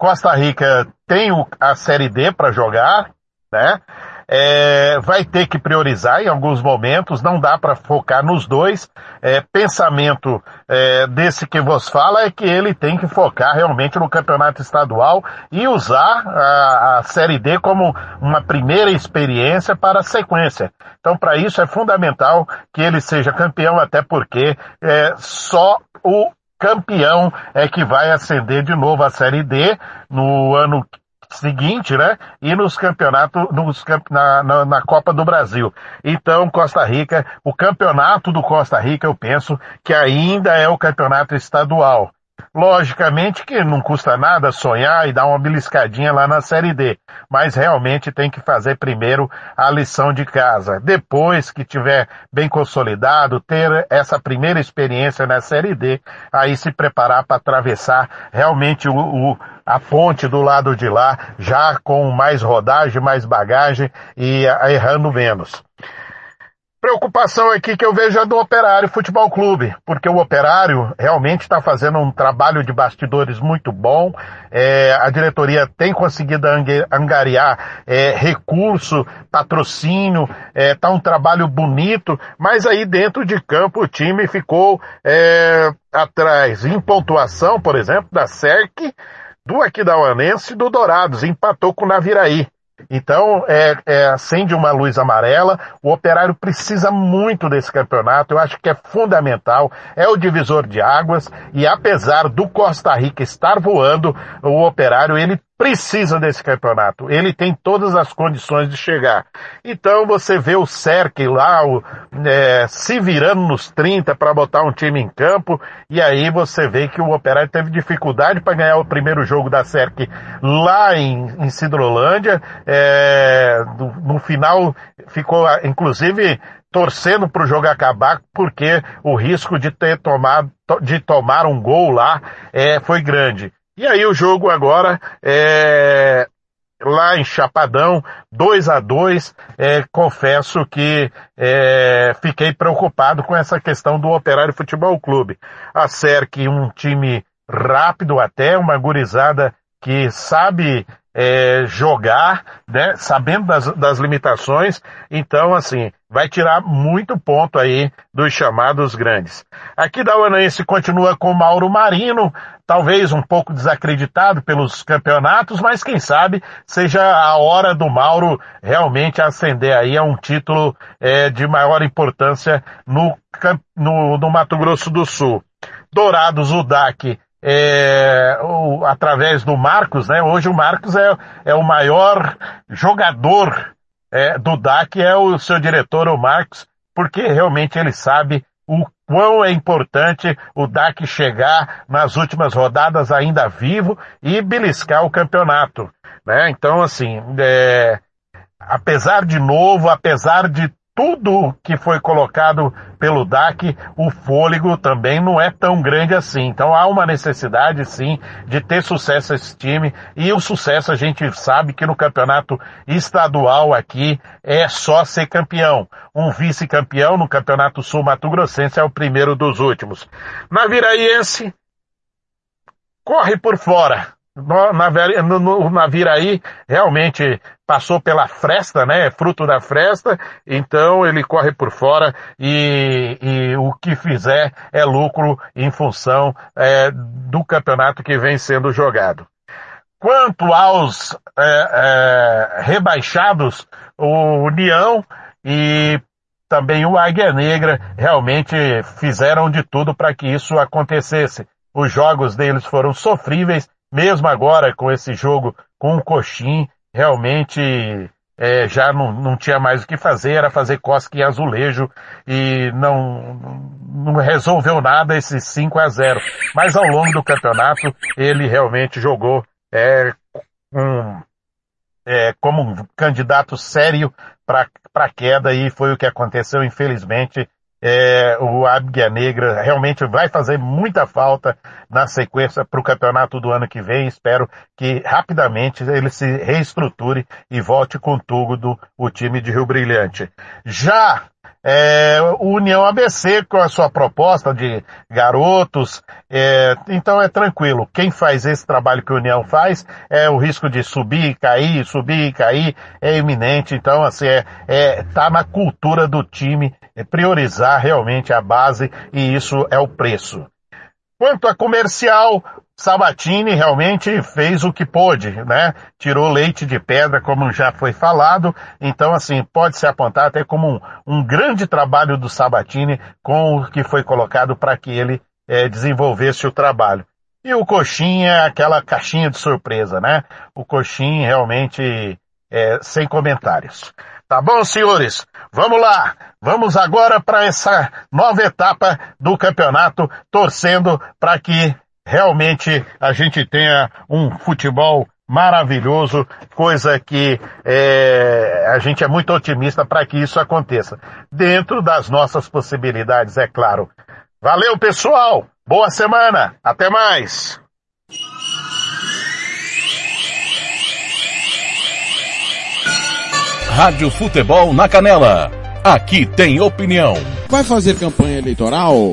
Costa Rica tem a Série D para jogar, né? É, vai ter que priorizar em alguns momentos, não dá para focar nos dois. É, pensamento é, desse que vos fala é que ele tem que focar realmente no campeonato estadual e usar a, a Série D como uma primeira experiência para a sequência. Então, para isso é fundamental que ele seja campeão, até porque é, só o campeão é que vai ascender de novo a Série D no ano seguinte, né? E nos campeonatos, nos, na, na, na, Copa do Brasil. Então, Costa Rica, o campeonato do Costa Rica, eu penso que ainda é o campeonato estadual. Logicamente que não custa nada sonhar e dar uma beliscadinha lá na Série D, mas realmente tem que fazer primeiro a lição de casa. Depois que tiver bem consolidado, ter essa primeira experiência na Série D, aí se preparar para atravessar realmente o, o, a ponte do lado de lá, já com mais rodagem, mais bagagem e errando menos. Preocupação aqui que eu vejo é do Operário Futebol Clube, porque o Operário realmente está fazendo um trabalho de bastidores muito bom. É, a diretoria tem conseguido angariar é, recurso, patrocínio, é, tá um trabalho bonito, mas aí dentro de campo o time ficou é, atrás em pontuação, por exemplo, da SERC, do Aquidauanense e do Dourados, empatou com o Naviraí. Então, é, é, acende uma luz amarela. O operário precisa muito desse campeonato. Eu acho que é fundamental. É o divisor de águas. E apesar do Costa Rica estar voando, o operário, ele precisa desse campeonato. Ele tem todas as condições de chegar. Então você vê o Cerque lá o, é, se virando nos 30 para botar um time em campo e aí você vê que o Operário teve dificuldade para ganhar o primeiro jogo da Cerque lá em, em Cidrolândia. É, no, no final ficou inclusive torcendo para o jogo acabar porque o risco de ter tomado de tomar um gol lá é, foi grande. E aí o jogo agora é lá em Chapadão, 2 a 2 é, confesso que é, fiquei preocupado com essa questão do Operário Futebol Clube. A SERC, um time rápido até, uma gurizada que sabe é, jogar, né, sabendo das, das limitações, então assim, vai tirar muito ponto aí dos chamados grandes. Aqui da Uanaense continua com Mauro Marino, talvez um pouco desacreditado pelos campeonatos, mas quem sabe seja a hora do Mauro realmente ascender aí a um título é, de maior importância no, no, no Mato Grosso do Sul. Dourados, o DAC, é, o, através do Marcos, né? Hoje o Marcos é, é o maior jogador é, do DAC, é o seu diretor, o Marcos, porque realmente ele sabe o quão é importante o DAC chegar nas últimas rodadas ainda vivo e beliscar o campeonato. Né? Então, assim, é, apesar de novo, apesar de tudo que foi colocado pelo DAC, o fôlego também não é tão grande assim. Então há uma necessidade sim de ter sucesso esse time e o sucesso a gente sabe que no campeonato estadual aqui é só ser campeão. Um vice-campeão no campeonato sul Mato Grossense é o primeiro dos últimos. Na Viraiense, corre por fora no Naviraí realmente passou pela fresta, né? É fruto da fresta, então ele corre por fora e, e o que fizer é lucro em função é, do campeonato que vem sendo jogado. Quanto aos é, é, rebaixados, o União e também o Águia Negra realmente fizeram de tudo para que isso acontecesse. Os jogos deles foram sofríveis mesmo agora com esse jogo com o Coxim, realmente é, já não, não tinha mais o que fazer, era fazer cosque em azulejo e não, não resolveu nada esses 5 a 0 Mas ao longo do campeonato ele realmente jogou é, um, é, como um candidato sério para queda e foi o que aconteceu, infelizmente. É, o Águia Negra realmente vai fazer muita falta na sequência para o campeonato do ano que vem. Espero que rapidamente ele se reestruture e volte com tudo o time de Rio Brilhante. Já é, o União ABC com a sua proposta de garotos, é, então é tranquilo. Quem faz esse trabalho que o União faz, é o risco de subir e cair, subir e cair, é iminente. Então, assim, é, é, tá na cultura do time é priorizar realmente a base e isso é o preço. Quanto a comercial, Sabatini realmente fez o que pôde, né? Tirou leite de pedra, como já foi falado. Então, assim, pode se apontar até como um, um grande trabalho do Sabatini com o que foi colocado para que ele é, desenvolvesse o trabalho. E o Coxinha é aquela caixinha de surpresa, né? O Coxinha realmente é, sem comentários. Tá bom, senhores? Vamos lá! Vamos agora para essa nova etapa do campeonato, torcendo para que realmente a gente tenha um futebol maravilhoso, coisa que é, a gente é muito otimista para que isso aconteça. Dentro das nossas possibilidades, é claro. Valeu, pessoal! Boa semana! Até mais! Rádio Futebol na Canela. Aqui tem opinião. Vai fazer campanha eleitoral?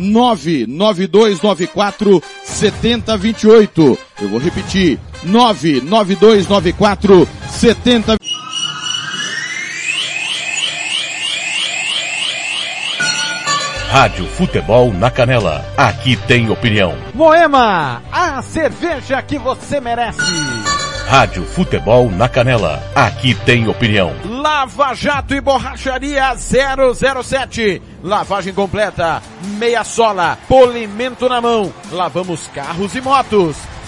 99294 7028. Eu vou repetir. 99294 70 Rádio Futebol na Canela. Aqui tem opinião. Moema, a cerveja que você merece. Rádio Futebol na Canela. Aqui tem opinião. Lava Jato e Borracharia 007. Lavagem completa, meia sola, polimento na mão. Lavamos carros e motos.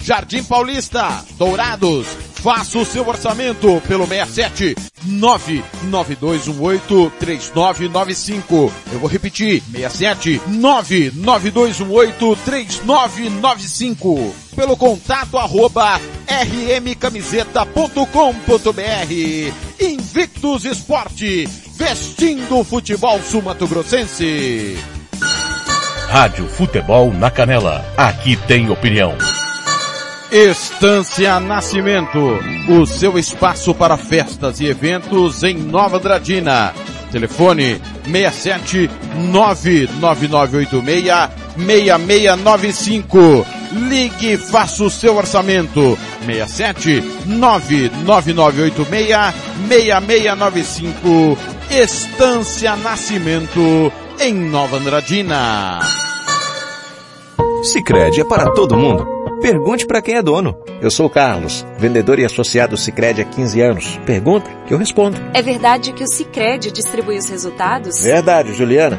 Jardim Paulista, Dourados. Faça o seu orçamento pelo 67 992183995. Eu vou repetir, 67 992183995. Pelo contato arroba rmcamiseta.com.br. Invictus Esporte, vestindo o futebol sumatogrossense. Rádio Futebol na Canela. Aqui tem opinião. Estância Nascimento, o seu espaço para festas e eventos em Nova Andradina. Telefone 67 99986 6695. Ligue e faça o seu orçamento. 67 99986 6695. Estância Nascimento em Nova Andradina. Sicredi é para todo mundo. Pergunte para quem é dono. Eu sou o Carlos, vendedor e associado Sicredi há 15 anos. Pergunta que eu respondo. É verdade que o Sicredi distribui os resultados? Verdade, Juliana.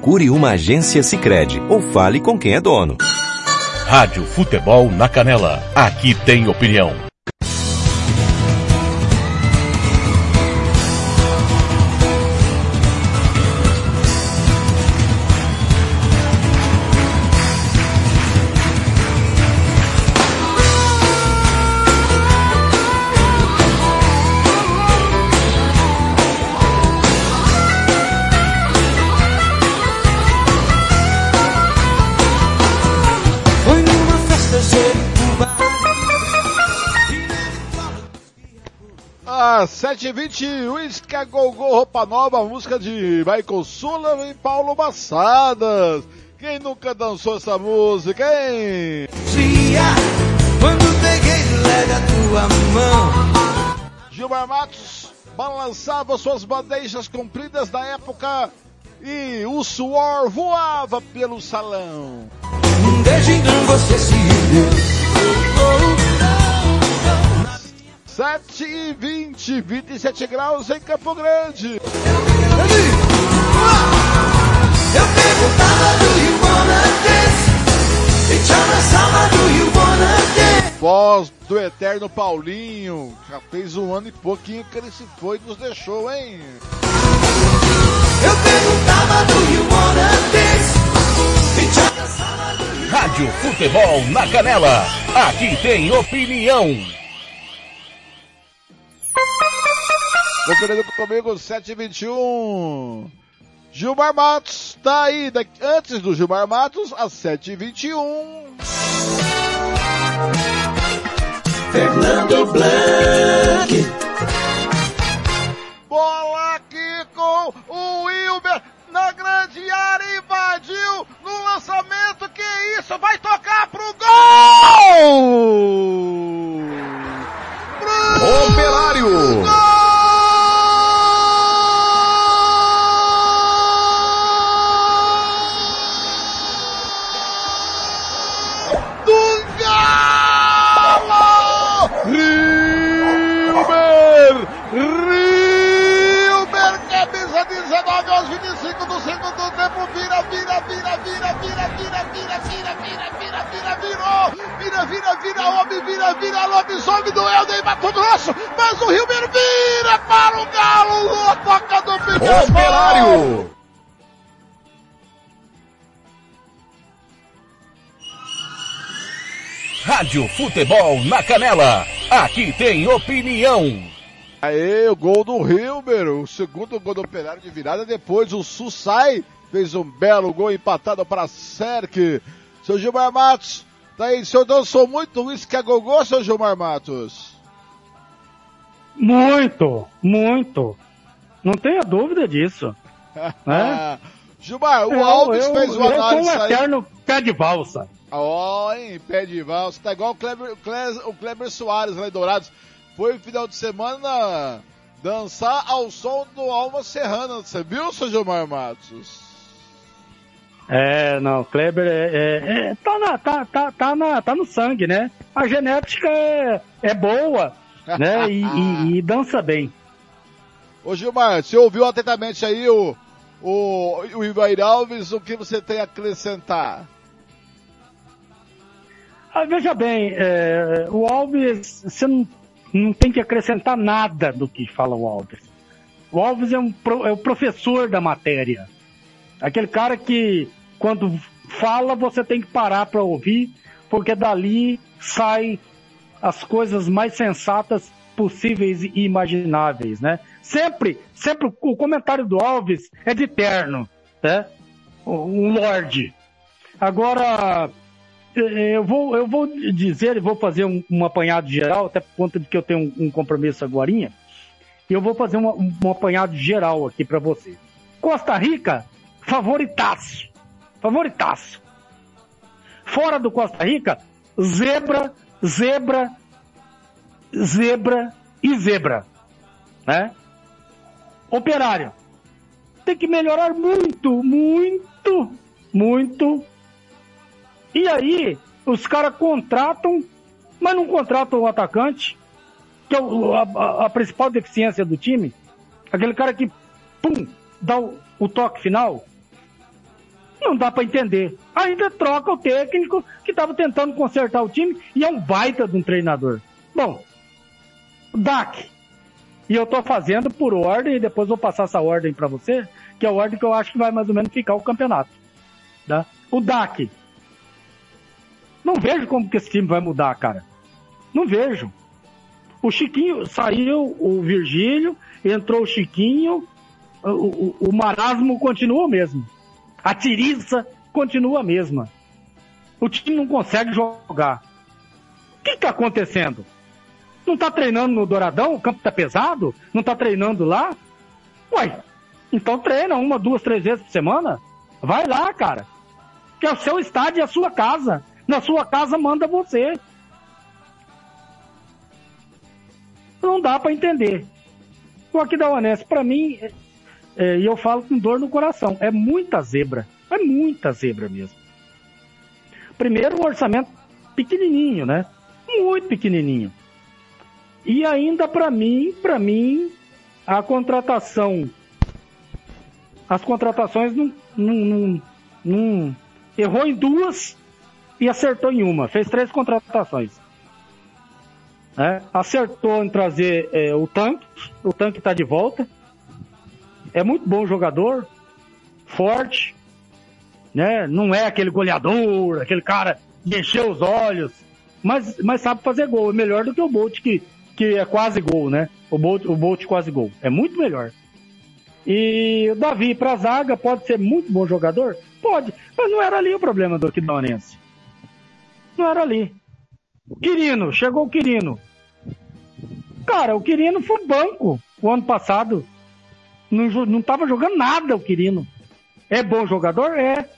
Procure uma agência Sicredi ou fale com quem é dono. Rádio Futebol na Canela. Aqui tem opinião. Às 7h20, Whisky Gogô Roupa Nova, música de Michael Sullivan e Paulo Massadas. Quem nunca dançou essa música, hein? Dia, quando peguei leve a tua mão. Gilmar Matos balançava suas bandejas compridas da época e o suor voava pelo salão. Desde então você se deu. 7 e 20, 27 graus em Campo Grande. Eu perguntava do you wanna dance? E Samba do you wanna dance? Voz do eterno Paulinho, já fez um ano e pouquinho que ele se foi e nos deixou, hein? Eu perguntava do you wanna dance? Rádio Futebol na Canela. Aqui tem opinião. Conferindo comigo, 7h21. Gilmar Matos tá aí. Antes do Gilmar Matos, às 7h21. Fernando Blanc. Bola aqui com o Wilber Futebol na Canela. Aqui tem opinião. Aê, o gol do Hilber, o segundo gol do Operário de virada, depois o Sussai fez um belo gol empatado para Serk. Seu Gilmar Matos, tá aí, o senhor dançou muito isso que é gogô, seu Gilmar Matos? Muito, muito. Não tenha dúvida disso. né? Gilmar, o Eu- Alves eu- fez uma eu sou análise um aí. eterno pé de valsa. Ó, hein, pé de valsa. Tá igual o Kleber, o Kleber, o Kleber Soares lá em Dourados. Foi final de semana dançar ao som do Alma Serrana. Você viu, seu Gilmar Matos? É, não, Kleber é, é- é- tá, na, tá, tá, tá, na, tá no sangue, né? A genética é, é boa, né? E, e- e dança bem. Ô Gilmar, você ouviu atentamente aí o, o, o Ivair Alves, o que você tem a acrescentar? Ah, veja bem, é, o Alves, você não, não tem que acrescentar nada do que fala o Alves. O Alves é, um, é o professor da matéria. Aquele cara que, quando fala, você tem que parar para ouvir, porque dali sai as coisas mais sensatas possíveis e imagináveis, né? Sempre, sempre o comentário do Alves é de terno, né? Um lorde. Agora, eu vou, eu vou dizer e vou fazer um, um apanhado geral, até por conta de que eu tenho um, um compromisso agora. E eu vou fazer uma- um, apanhado geral aqui para você. Costa Rica, favoritaço. Favoritaço. Fora do Costa Rica, zebra, zebra, zebra e zebra. Né? Operário. Tem que melhorar muito, muito, muito. E aí, os caras contratam, mas não contratam o atacante, que é a, a- principal deficiência do time. Aquele cara que, pum, dá o, o toque final. Não dá pra entender. Ainda troca o técnico que tava tentando consertar o time e é um baita de um treinador. Bom, DAC. E eu tô fazendo por ordem e depois vou passar essa ordem pra você, que é a ordem que eu acho que vai mais ou menos ficar o campeonato. Tá? O DAC. Não vejo como que esse time vai mudar, cara. Não vejo. O Chiquinho saiu, o Virgílio, entrou o Chiquinho, o, o, o marasmo continua o mesmo. A tiriça continua a mesma. O time não consegue jogar. O que está acontecendo? Não está treinando no Douradão? O campo está pesado? Não está treinando lá? Uai, então treina uma, duas, três vezes por semana. Vai lá, cara. Que é o seu estádio e a sua casa. Na sua casa manda você. Não dá para entender. O aqui da Unesp, para mim, é- é, e eu falo com dor no coração, é muita zebra. É muita zebra mesmo. Primeiro, um orçamento pequenininho, né? Muito pequenininho. E ainda para mim, para mim, a contratação, as contratações não, não- errou em duas e acertou em uma. Fez três contratações. né? Acertou em trazer é, o tanque, o tanque está de volta. É muito bom jogador, forte, né? Não é aquele goleador, aquele cara de encher os olhos, mas, mas sabe fazer gol. É melhor do que o Bolt, que, que é quase gol, né? O Bolt, o Bolt quase gol. É muito melhor. E o Davi para zaga pode ser muito bom jogador? Pode, mas não era ali o problema do Aquidauanense. Era ali. Quirino, chegou o Quirino. Cara, o Quirino foi banco o ano passado. Não, não tava jogando nada o Quirino. É bom jogador? É.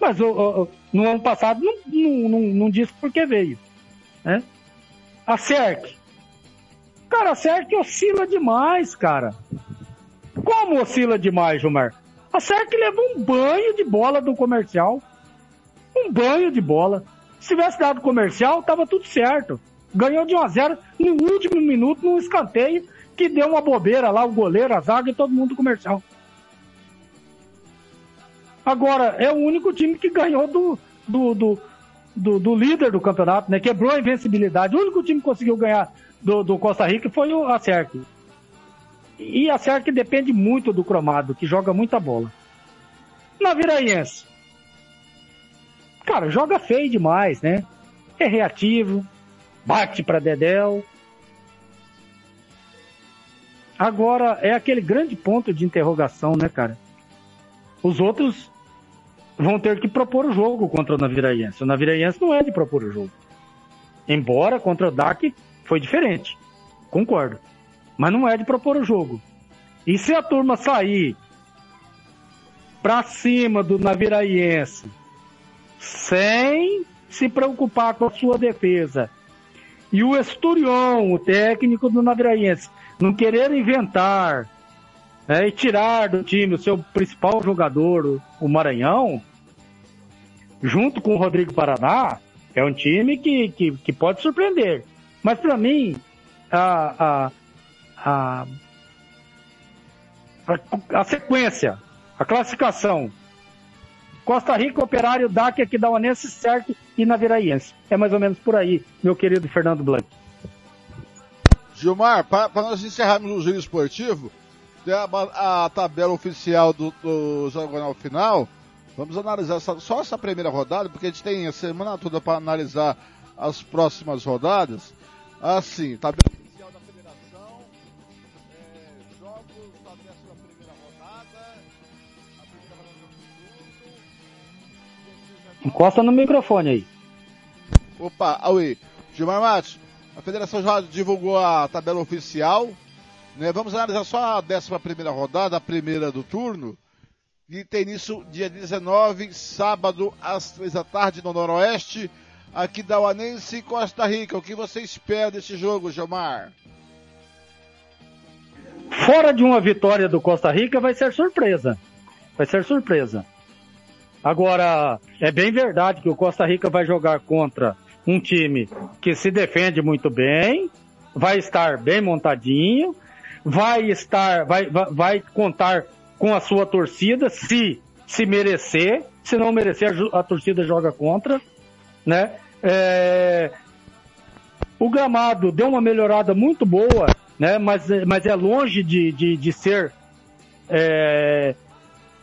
Mas o- o- no ano passado não, não, não, não disse por que veio. Né? A Cerc. Cara, a Cerc oscila demais, cara. Como oscila demais, Gilmar? A Cerc levou um banho de bola do comercial. Um banho de bola. Se tivesse dado comercial, tava tudo certo. Ganhou de 1 a 0 no último minuto, num escanteio, que deu uma bobeira lá, o goleiro, a zaga e todo mundo do comercial. Agora, é o único time que ganhou do, do, do, do, do líder do campeonato, né? Quebrou a invencibilidade. O único time que conseguiu ganhar do, do Costa Rica foi o Acerque. E a Acerque depende muito do cromado, que joga muita bola. Na Viraiense. Cara, joga feio demais, né? É reativo, bate pra Dedéu. Agora, é aquele grande ponto de interrogação, né, cara? Os outros vão ter que propor o jogo contra o Naviraense. O Naviraense não é de propor o jogo. Embora contra o DAC foi diferente. Concordo. Mas não é de propor o jogo. E se a turma sair pra cima do Naviraense sem se preocupar com a sua defesa e o Esturion, o técnico do Naviraense, não querer inventar né, e tirar do time o seu principal jogador, o- Maranhão, junto com o Rodrigo Paraná, é um time que, que, que pode surpreender. Mas para mim, a, a, a, a sequência, a classificação, Costa Rica, Operário, DAC, Aquidauanense, certo e Naviraense. É mais ou menos por aí, meu querido Fernando Blanc. Gilmar, para nós encerrarmos o giro esportivo, tem a, a tabela oficial do, do Zagonal final. Vamos analisar essa- só essa primeira rodada, porque a gente tem a semana toda para analisar as próximas rodadas. Assim, tabela Encosta no microfone aí. Opa, Aui. Gilmar Matos, a federação já divulgou a tabela oficial. Né? Vamos analisar só a 11 primeira rodada, a primeira do turno. E tem início dia 19, sábado, às 3 da tarde, no Noroeste, aqui da Uanense e Costa Rica. O que você espera desse jogo, Gilmar? Fora de uma vitória do Costa Rica, vai ser surpresa. Vai ser surpresa. Agora, é bem verdade que o Costa Rica vai jogar contra um time que se defende muito bem, vai estar bem montadinho, vai estar, vai, vai, vai contar com a sua torcida, se se merecer, se não merecer, a torcida joga contra, né? É, o gramado deu uma melhorada muito boa, né? Mas, mas é longe de, de, de ser é,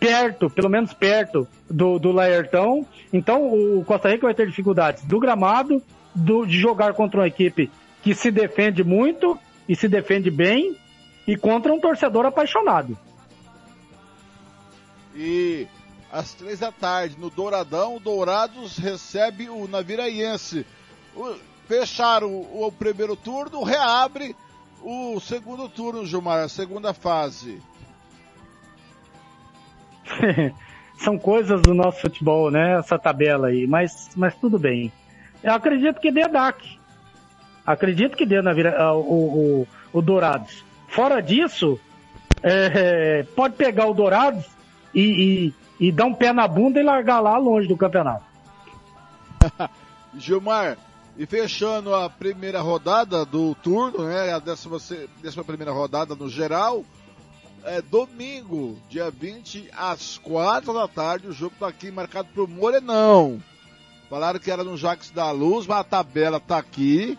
perto, pelo menos perto do, do Laertão. Então o Costa Rica vai ter dificuldades do gramado, do, de jogar contra uma equipe que se defende muito e se defende bem e contra um torcedor apaixonado. E às três da tarde, no Douradão, o Dourados recebe o Naviraense. Fecharam o, o primeiro turno, reabre o segundo turno, Gilmar, a segunda fase. São coisas do nosso futebol, né? Essa tabela aí, mas, mas tudo bem. Eu acredito que dê DAC. Acredito que dê na vira, ah, o, o, o Dourados. Fora disso, é, pode pegar o Dourados e, e, e dar um pé na bunda e largar lá longe do campeonato. Gilmar, e fechando a primeira rodada do turno, né? A décima, décima primeira rodada no geral. É domingo, dia 20, às quatro da tarde, o jogo tá aqui marcado pro Morenão. Falaram que era no Jax da Luz, mas a tabela tá aqui.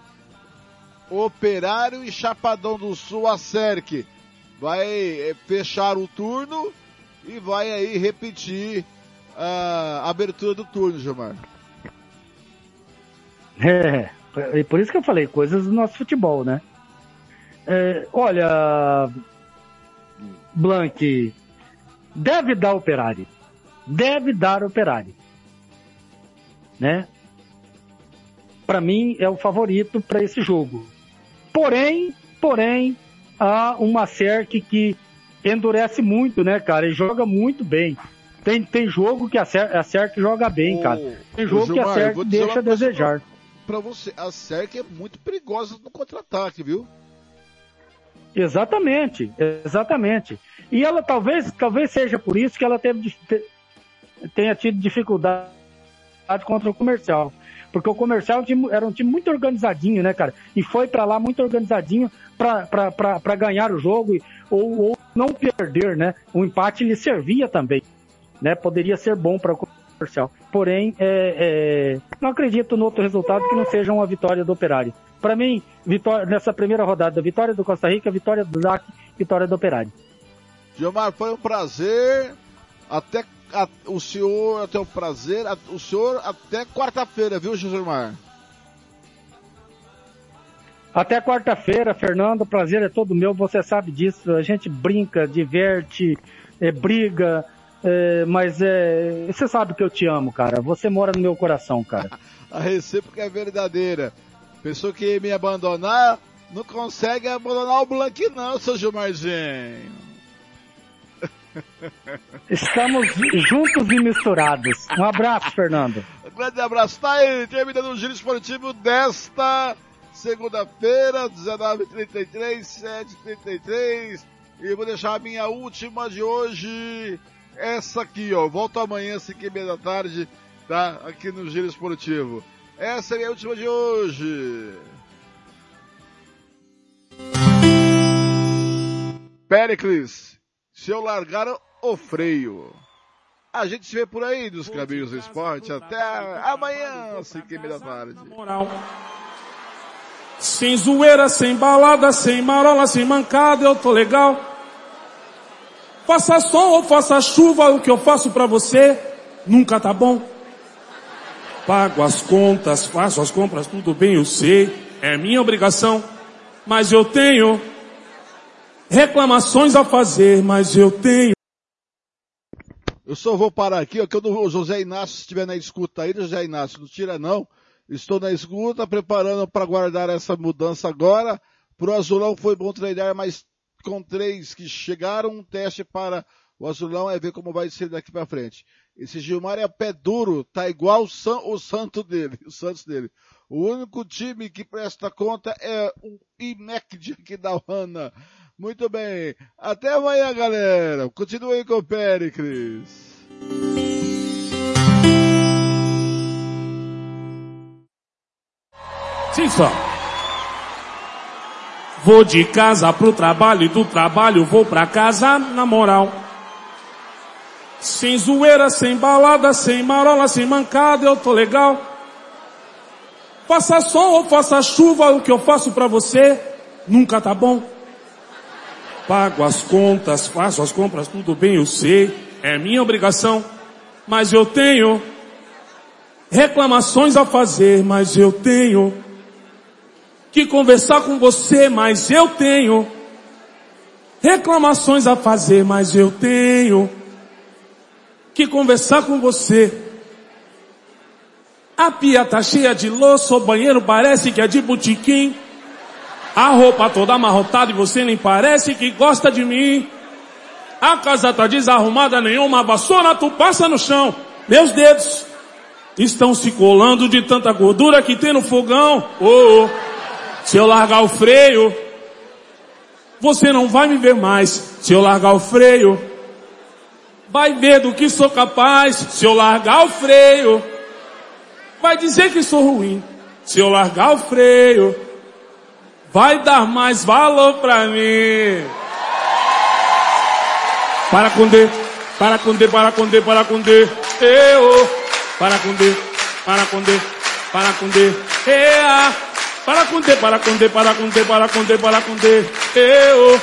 Operário e Chapadão do Sul, a Cerc vai eh, fechar o turno e vai aí repetir a abertura do turno, Gilmar. É, e por isso que eu falei, coisas do nosso futebol, né? É, olha, Blank, deve dar operário. Deve dar operário. Né? Para mim é o favorito para esse jogo. Porém, porém, há uma Cerc que endurece muito, né, cara? E joga muito bem. Tem, tem jogo que a Cerc, a Cerc joga bem, cara. Tem jogo que a Gilmar, Cerc deixa a desejar. Pra você, a Cerc é muito perigosa no contra-ataque, viu? Exatamente, exatamente. E ela talvez, talvez seja por isso que ela teve, tenha tido dificuldade contra o comercial. Porque o comercial era um time muito organizadinho, né, cara? E foi pra lá muito organizadinho pra ganhar o jogo ou, ou não perder, né? O empate lhe servia também, né? Poderia ser bom para o parcial. Porém, é, é, não acredito no outro resultado que não seja uma vitória do Operário. Para mim, vitória, nessa primeira rodada, vitória do Costa Rica, vitória do ZAC, vitória do Operário. Gilmar, foi um prazer. Até a- o senhor, até o prazer, a- o senhor até quarta-feira, viu, Gilmar? Até quarta-feira, Fernando, o prazer é todo meu, você sabe disso. A gente brinca, diverte, é, briga, é, mas é, você sabe que eu te amo, cara. Você mora no meu coração, cara. A recíproca é verdadeira. Pessoa que me abandonar, não consegue abandonar o Blank não, seu Gilmarzinho. Estamos juntos e misturados. Um abraço, Fernando. Um grande abraço. Tá aí, terminando o giro esportivo desta segunda-feira, 19h33, 7h33. E vou deixar a minha última de hoje, essa aqui, ó. Volto amanhã, 5h30 da tarde, tá? Aqui no Giro Esportivo. Essa é a minha última de hoje. Pericles, se eu largar o freio. A gente se vê por aí nos caminhos do esporte. Até amanhã, 5h30 da tarde. Sem zoeira, sem balada, sem marola, sem mancada, eu tô legal. Faça sol ou faça chuva, o que eu faço pra você nunca tá bom. Pago as contas, faço as compras, tudo bem, eu sei, é minha obrigação. Mas eu tenho reclamações a fazer, mas eu tenho. Eu só vou parar aqui, ó, que eu não- o José Inácio, se estiver na escuta aí, José Inácio, não tira não. Estou na escuta, preparando para guardar essa mudança agora. Pro Azulão foi bom treinar, mas com três que chegaram, um teste para o Azulão é ver como vai ser daqui para frente. Esse Gilmar é pé duro, tá igual o, San, o santo dele, o Santos dele. O único time que presta conta é o IMEC de aqui da Hanna. Muito bem. Até amanhã, galera. Continue com o Pericles. Sim, só. Vou de casa pro trabalho e do trabalho vou pra casa na moral. Sem zoeira, sem balada, sem marola, sem mancada, eu tô legal. Faça sol ou faça chuva, o que eu faço pra você nunca tá bom. Pago as contas, faço as compras, tudo bem, eu sei, é minha obrigação. Mas eu tenho reclamações a fazer, mas eu tenho que conversar com você, mas eu tenho reclamações a fazer, mas eu tenho que conversar com você. A pia tá cheia de louça, o banheiro parece que é de botiquim. A roupa toda amarrotada e você nem parece que gosta de mim. A casa tá desarrumada, nenhuma vassoura tu passa no chão. Meus dedos estão se colando de tanta gordura que tem no fogão. Oh, oh. Se eu largar o freio, você não vai me ver mais. Se eu largar o freio, vai ver do que sou capaz. Se eu largar o freio, vai dizer que sou ruim. Se eu largar o freio, vai dar mais valor pra mim. Para com D, para com D, para com D, para com D, eu, para com D, para com D, para com D, ea, para com D, para com D, para com D, para com D, para com D, eu,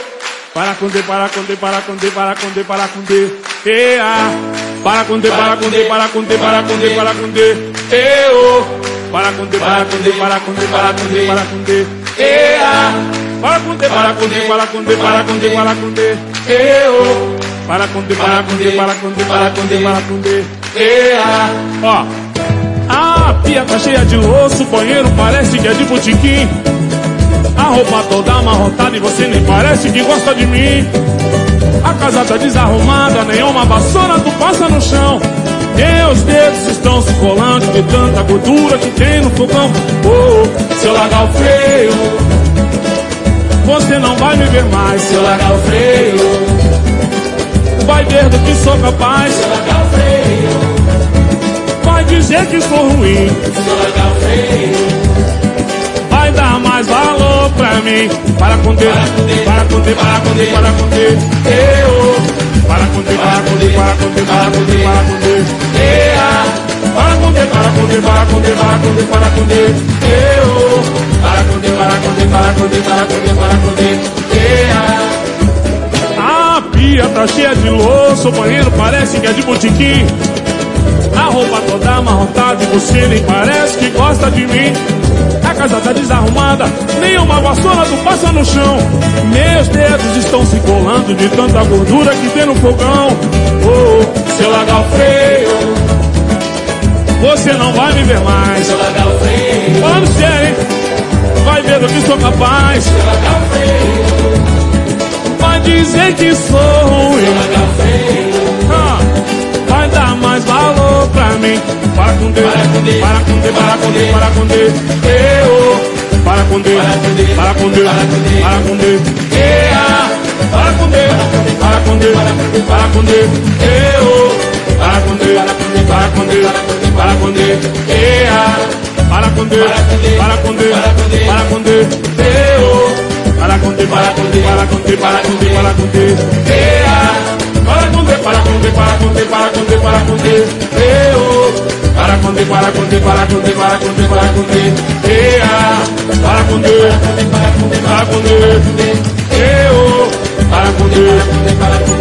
para com D, para com D, para com D, para com D, para com D, ea, para com D, para com D, para com D, para com D, para com D, eu, para com D, para com D, para com D, para com D, para com D, ea, para D, para D, para eu, para D, para com D, para com D, para com D, para com D, ea, ó. A pia tá cheia de louço, o banheiro parece que é de botiquim. A roupa toda amarrotada e você nem parece que gosta de mim. A casa tá desarrumada, nenhuma vassoura tu passa no chão. Meus dedos estão se colando de tanta gordura que tem no fogão. Oh, se eu largar o freio, você não vai me ver mais. Se eu largar o freio, vai ver do que sou capaz. Se eu largar o freio, vai dizer que sou ruim. Se eu largar o freio, vai dar mais valor pra mim. Para com Deus, para com Deus, para com Deus, para com Deus. Eu para com D, para com D, para com D, para com D, para com D, ea, para com D, para com D, para com D, para com D, para com D, eu, para com D, para com D, para com D, para com D, para com D, ea. A pia tá cheia de louça, o banheiro parece que é de botiquim. Roupa toda amarrotada e você nem parece que gosta de mim. A casa tá desarrumada, nenhuma vassoura tu passa no chão. Meus dedos estão se colando de tanta gordura que tem no fogão. Oh, seu lagar o freio, você não vai me ver mais. Seu lagar o freio, falando sério, hein? Vai ver do que sou capaz. Seu lagar o freio, vai dizer que sou ruim. Seu lagar o freio, ah, vai dar mais valor pra mim. Para com Deus, para com Deus, para com Deus, para com Deus, para com Deus. Eu, para com Deus, para com Deus, para com Deus. Ea, para com Deus, para com Deus, para com Deus. Eu, para com Deus, para com Deus, para com Deus. Ea, para com Deus, para com Deus, para com Deus. Eu, para com Deus, para com Deus, para com Deus, para com Deus, para com Deus. Ea, para Deus, para Deus, para Deus, para Deus, para Deus. Eu, para Deus, para Deus, para Deus, para Deus, para Deus. Ea, para Deus, para. Eu, para com Deus, para Deus,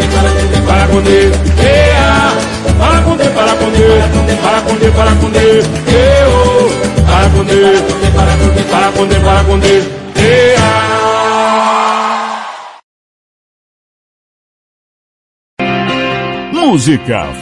para com Deus. Ea, para com Deus, para Deus, para Deus, para com Deus. Eu, para Deus, para com Deus, para com Deus. Música